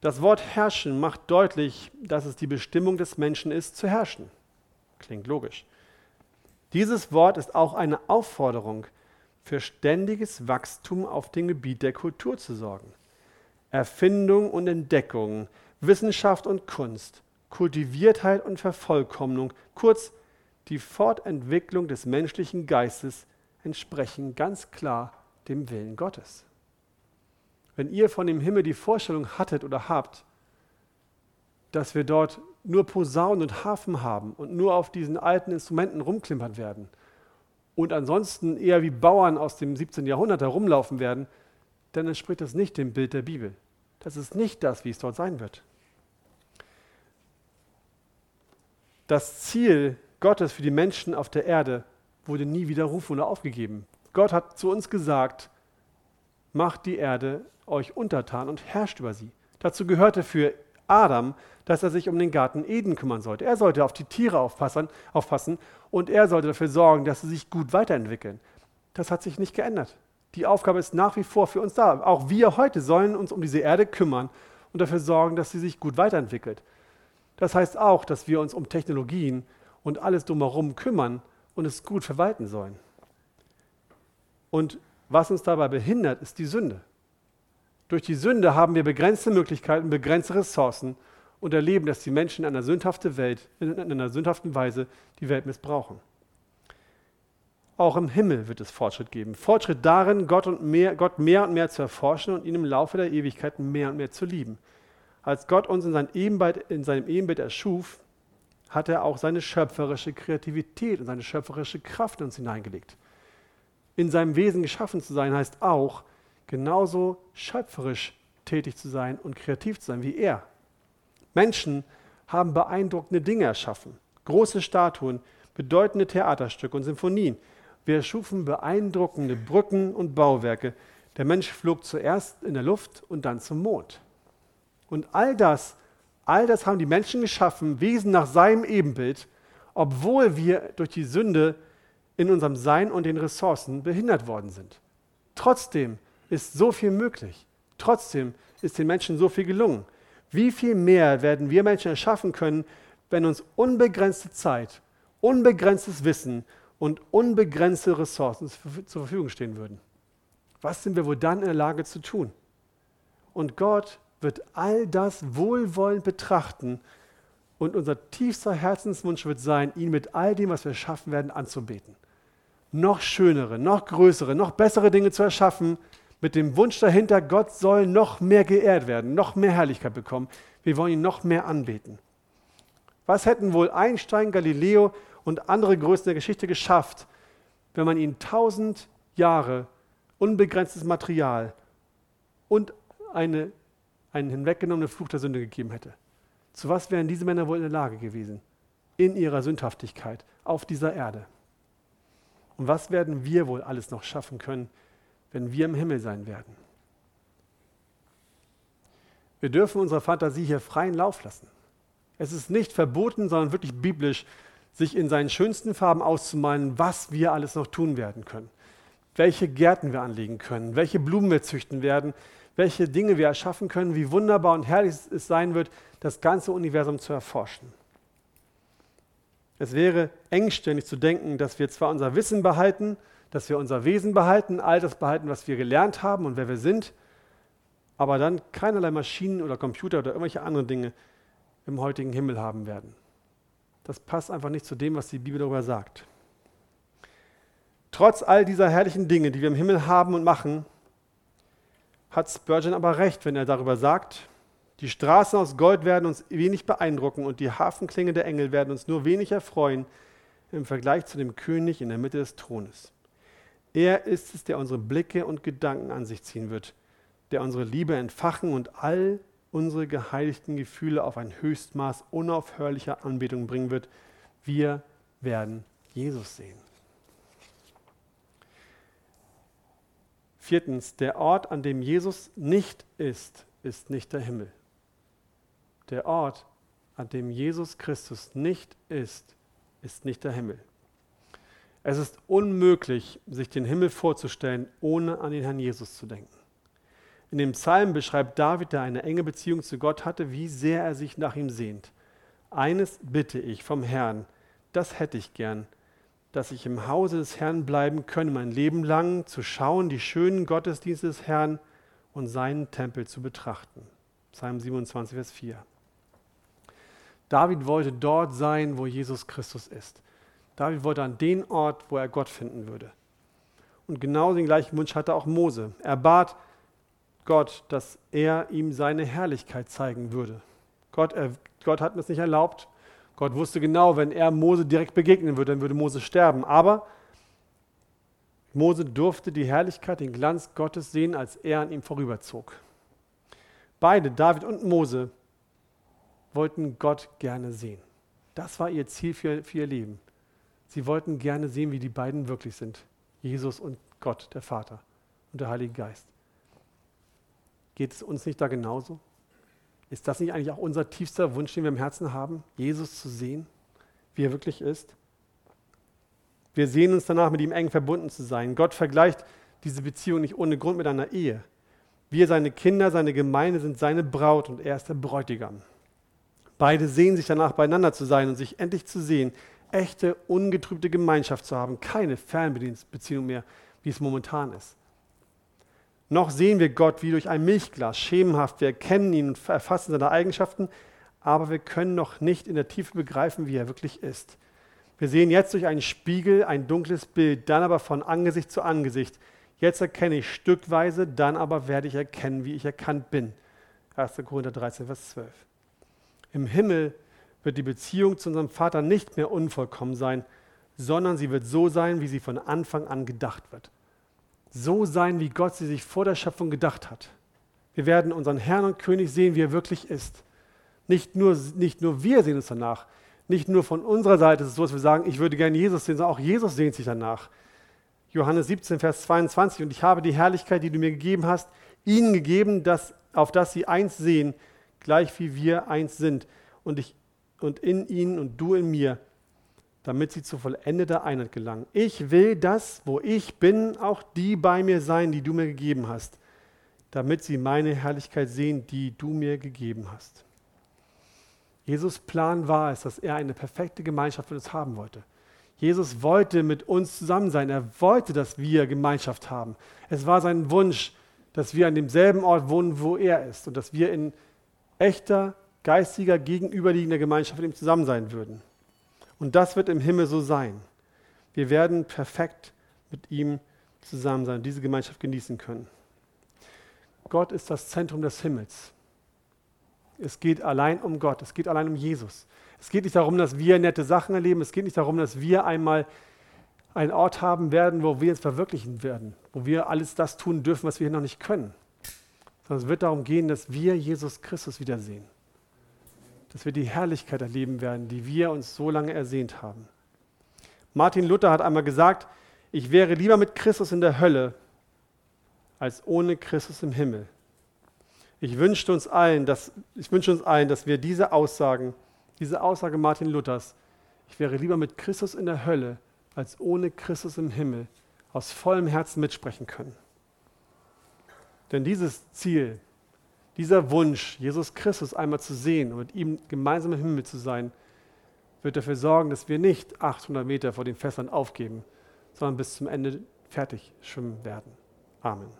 das Wort herrschen macht deutlich, dass es die Bestimmung des Menschen ist, zu herrschen. Klingt logisch. Dieses Wort ist auch eine Aufforderung, für ständiges Wachstum auf dem Gebiet der Kultur zu sorgen. Erfindung und Entdeckung, Wissenschaft und Kunst, Kultiviertheit und Vervollkommnung, kurz die Fortentwicklung des menschlichen Geistes entsprechen ganz klar dem Willen Gottes. Wenn ihr von dem Himmel die Vorstellung hattet oder habt, dass wir dort nur Posaunen und Hafen haben und nur auf diesen alten Instrumenten rumklimpern werden und ansonsten eher wie Bauern aus dem 17. Jahrhundert herumlaufen werden, dann entspricht das nicht dem Bild der Bibel. Das ist nicht das, wie es dort sein wird. Das Ziel Gottes für die Menschen auf der Erde wurde nie widerrufen oder aufgegeben. Gott hat zu uns gesagt, macht die Erde euch untertan und herrscht über sie. Dazu gehörte für Adam, dass er sich um den Garten Eden kümmern sollte. Er sollte auf die Tiere aufpassen, aufpassen und er sollte dafür sorgen, dass sie sich gut weiterentwickeln. Das hat sich nicht geändert. Die Aufgabe ist nach wie vor für uns da. Auch wir heute sollen uns um diese Erde kümmern und dafür sorgen, dass sie sich gut weiterentwickelt. Das heißt auch, dass wir uns um Technologien und alles drumherum kümmern und es gut verwalten sollen. Und was uns dabei behindert, ist die Sünde. Durch die Sünde haben wir begrenzte Möglichkeiten, begrenzte Ressourcen und erleben, dass die Menschen in einer sündhaften Welt, in einer sündhaften Weise die Welt missbrauchen. Auch im Himmel wird es Fortschritt geben. Fortschritt darin, Gott, und mehr, Gott mehr und mehr zu erforschen und ihn im Laufe der Ewigkeit mehr und mehr zu lieben. Als Gott uns in, sein Ebenbild, in seinem Ebenbild erschuf, hat er auch seine schöpferische Kreativität und seine schöpferische Kraft in uns hineingelegt. In seinem Wesen geschaffen zu sein heißt auch, genauso schöpferisch tätig zu sein und kreativ zu sein wie er. Menschen haben beeindruckende Dinge erschaffen, große Statuen, bedeutende Theaterstücke und Symphonien. Wir erschufen beeindruckende Brücken und Bauwerke. Der Mensch flog zuerst in der Luft und dann zum Mond. Und all das, all das haben die Menschen geschaffen, Wesen nach seinem Ebenbild, obwohl wir durch die Sünde in unserem Sein und den Ressourcen behindert worden sind. Trotzdem ist so viel möglich. Trotzdem ist den Menschen so viel gelungen. Wie viel mehr werden wir Menschen erschaffen können, wenn uns unbegrenzte Zeit, unbegrenztes Wissen und unbegrenzte Ressourcen zur Verfügung stehen würden? Was sind wir wohl dann in der Lage zu tun? Und Gott wird all das wohlwollend betrachten und unser tiefster Herzenswunsch wird sein, ihn mit all dem, was wir schaffen werden, anzubeten. Noch schönere, noch größere, noch bessere Dinge zu erschaffen, mit dem Wunsch dahinter, Gott soll noch mehr geehrt werden, noch mehr Herrlichkeit bekommen. Wir wollen ihn noch mehr anbeten. Was hätten wohl Einstein, Galileo und andere Größen der Geschichte geschafft, wenn man ihnen tausend Jahre unbegrenztes Material und eine, einen hinweggenommenen Fluch der Sünde gegeben hätte? Zu was wären diese Männer wohl in der Lage gewesen? In ihrer Sündhaftigkeit auf dieser Erde. Und was werden wir wohl alles noch schaffen können, wenn wir im Himmel sein werden? Wir dürfen unserer Fantasie hier freien Lauf lassen. Es ist nicht verboten, sondern wirklich biblisch, sich in seinen schönsten Farben auszumalen, was wir alles noch tun werden können. Welche Gärten wir anlegen können, welche Blumen wir züchten werden, welche Dinge wir erschaffen können, wie wunderbar und herrlich es sein wird, das ganze Universum zu erforschen. Es wäre engständig zu denken, dass wir zwar unser Wissen behalten, dass wir unser Wesen behalten, all das behalten, was wir gelernt haben und wer wir sind, aber dann keinerlei Maschinen oder Computer oder irgendwelche anderen Dinge im heutigen Himmel haben werden. Das passt einfach nicht zu dem, was die Bibel darüber sagt. Trotz all dieser herrlichen Dinge, die wir im Himmel haben und machen, hat Spurgeon aber recht, wenn er darüber sagt, die Straßen aus Gold werden uns wenig beeindrucken und die Hafenklinge der Engel werden uns nur wenig erfreuen im Vergleich zu dem König in der Mitte des Thrones. Er ist es, der unsere Blicke und Gedanken an sich ziehen wird, der unsere Liebe entfachen und all unsere geheiligten Gefühle auf ein Höchstmaß unaufhörlicher Anbetung bringen wird. Wir werden Jesus sehen. Viertens, der Ort, an dem Jesus nicht ist, ist nicht der Himmel. Der Ort, an dem Jesus Christus nicht ist, ist nicht der Himmel. Es ist unmöglich, sich den Himmel vorzustellen, ohne an den Herrn Jesus zu denken. In dem Psalm beschreibt David, der eine enge Beziehung zu Gott hatte, wie sehr er sich nach ihm sehnt. Eines bitte ich vom Herrn, das hätte ich gern, dass ich im Hause des Herrn bleiben könne, mein Leben lang zu schauen, die schönen Gottesdienste des Herrn und seinen Tempel zu betrachten. Psalm 27, Vers 4. David wollte dort sein, wo Jesus Christus ist. David wollte an den Ort, wo er Gott finden würde. Und genau den gleichen Wunsch hatte auch Mose. Er bat, Gott, dass er ihm seine Herrlichkeit zeigen würde. Gott, er, Gott hat mir es nicht erlaubt. Gott wusste genau, wenn er Mose direkt begegnen würde, dann würde Mose sterben. Aber Mose durfte die Herrlichkeit, den Glanz Gottes sehen, als er an ihm vorüberzog. Beide, David und Mose, wollten Gott gerne sehen. Das war ihr Ziel für, für ihr Leben. Sie wollten gerne sehen, wie die beiden wirklich sind. Jesus und Gott, der Vater und der Heilige Geist. Geht es uns nicht da genauso? Ist das nicht eigentlich auch unser tiefster Wunsch, den wir im Herzen haben, Jesus zu sehen, wie er wirklich ist? Wir sehen uns danach, mit ihm eng verbunden zu sein. Gott vergleicht diese Beziehung nicht ohne Grund mit einer Ehe. Wir, seine Kinder, seine Gemeinde sind seine Braut und er ist der Bräutigam. Beide sehen sich danach, beieinander zu sein und sich endlich zu sehen, echte, ungetrübte Gemeinschaft zu haben, keine Fernbeziehung mehr, wie es momentan ist. Noch sehen wir Gott wie durch ein Milchglas, schemenhaft. Wir erkennen ihn und erfassen seine Eigenschaften, aber wir können noch nicht in der Tiefe begreifen, wie er wirklich ist. Wir sehen jetzt durch einen Spiegel ein dunkles Bild, dann aber von Angesicht zu Angesicht. Jetzt erkenne ich stückweise, dann aber werde ich erkennen, wie ich erkannt bin. 1. Korinther 13, Vers 12. Im Himmel wird die Beziehung zu unserem Vater nicht mehr unvollkommen sein, sondern sie wird so sein, wie sie von Anfang an gedacht wird so sein, wie Gott sie sich vor der Schöpfung gedacht hat. Wir werden unseren Herrn und König sehen, wie er wirklich ist. Nicht nur, nicht nur wir sehen uns danach, nicht nur von unserer Seite ist es so, dass wir sagen, ich würde gerne Jesus sehen, sondern auch Jesus sehnt sich danach. Johannes 17, Vers 22, und ich habe die Herrlichkeit, die du mir gegeben hast, ihnen gegeben, dass, auf dass sie eins sehen, gleich wie wir eins sind. Und, ich, und in ihnen und du in mir, damit sie zu vollendeter Einheit gelangen. Ich will das, wo ich bin, auch die bei mir sein, die du mir gegeben hast, damit sie meine Herrlichkeit sehen, die du mir gegeben hast. Jesus Plan war es, dass er eine perfekte Gemeinschaft mit uns haben wollte. Jesus wollte mit uns zusammen sein. Er wollte, dass wir Gemeinschaft haben. Es war sein Wunsch, dass wir an demselben Ort wohnen, wo er ist und dass wir in echter, geistiger, gegenüberliegender Gemeinschaft mit ihm zusammen sein würden. Und das wird im Himmel so sein. Wir werden perfekt mit ihm zusammen sein diese Gemeinschaft genießen können. Gott ist das Zentrum des Himmels. Es geht allein um Gott, es geht allein um Jesus. Es geht nicht darum, dass wir nette Sachen erleben, es geht nicht darum, dass wir einmal einen Ort haben werden, wo wir uns verwirklichen werden, wo wir alles das tun dürfen, was wir hier noch nicht können. Sondern es wird darum gehen, dass wir Jesus Christus wiedersehen. Dass wir die Herrlichkeit erleben werden, die wir uns so lange ersehnt haben. Martin Luther hat einmal gesagt, ich wäre lieber mit Christus in der Hölle als ohne Christus im Himmel. Ich wünsche uns allen, dass, ich wünsche uns allen, dass wir diese Aussagen, diese Aussage Martin Luthers, ich wäre lieber mit Christus in der Hölle als ohne Christus im Himmel, aus vollem Herzen mitsprechen können. Denn dieses Ziel, dieser Wunsch, Jesus Christus einmal zu sehen und mit ihm gemeinsam im Himmel zu sein, wird dafür sorgen, dass wir nicht 800 Meter vor den Fässern aufgeben, sondern bis zum Ende fertig schwimmen werden. Amen.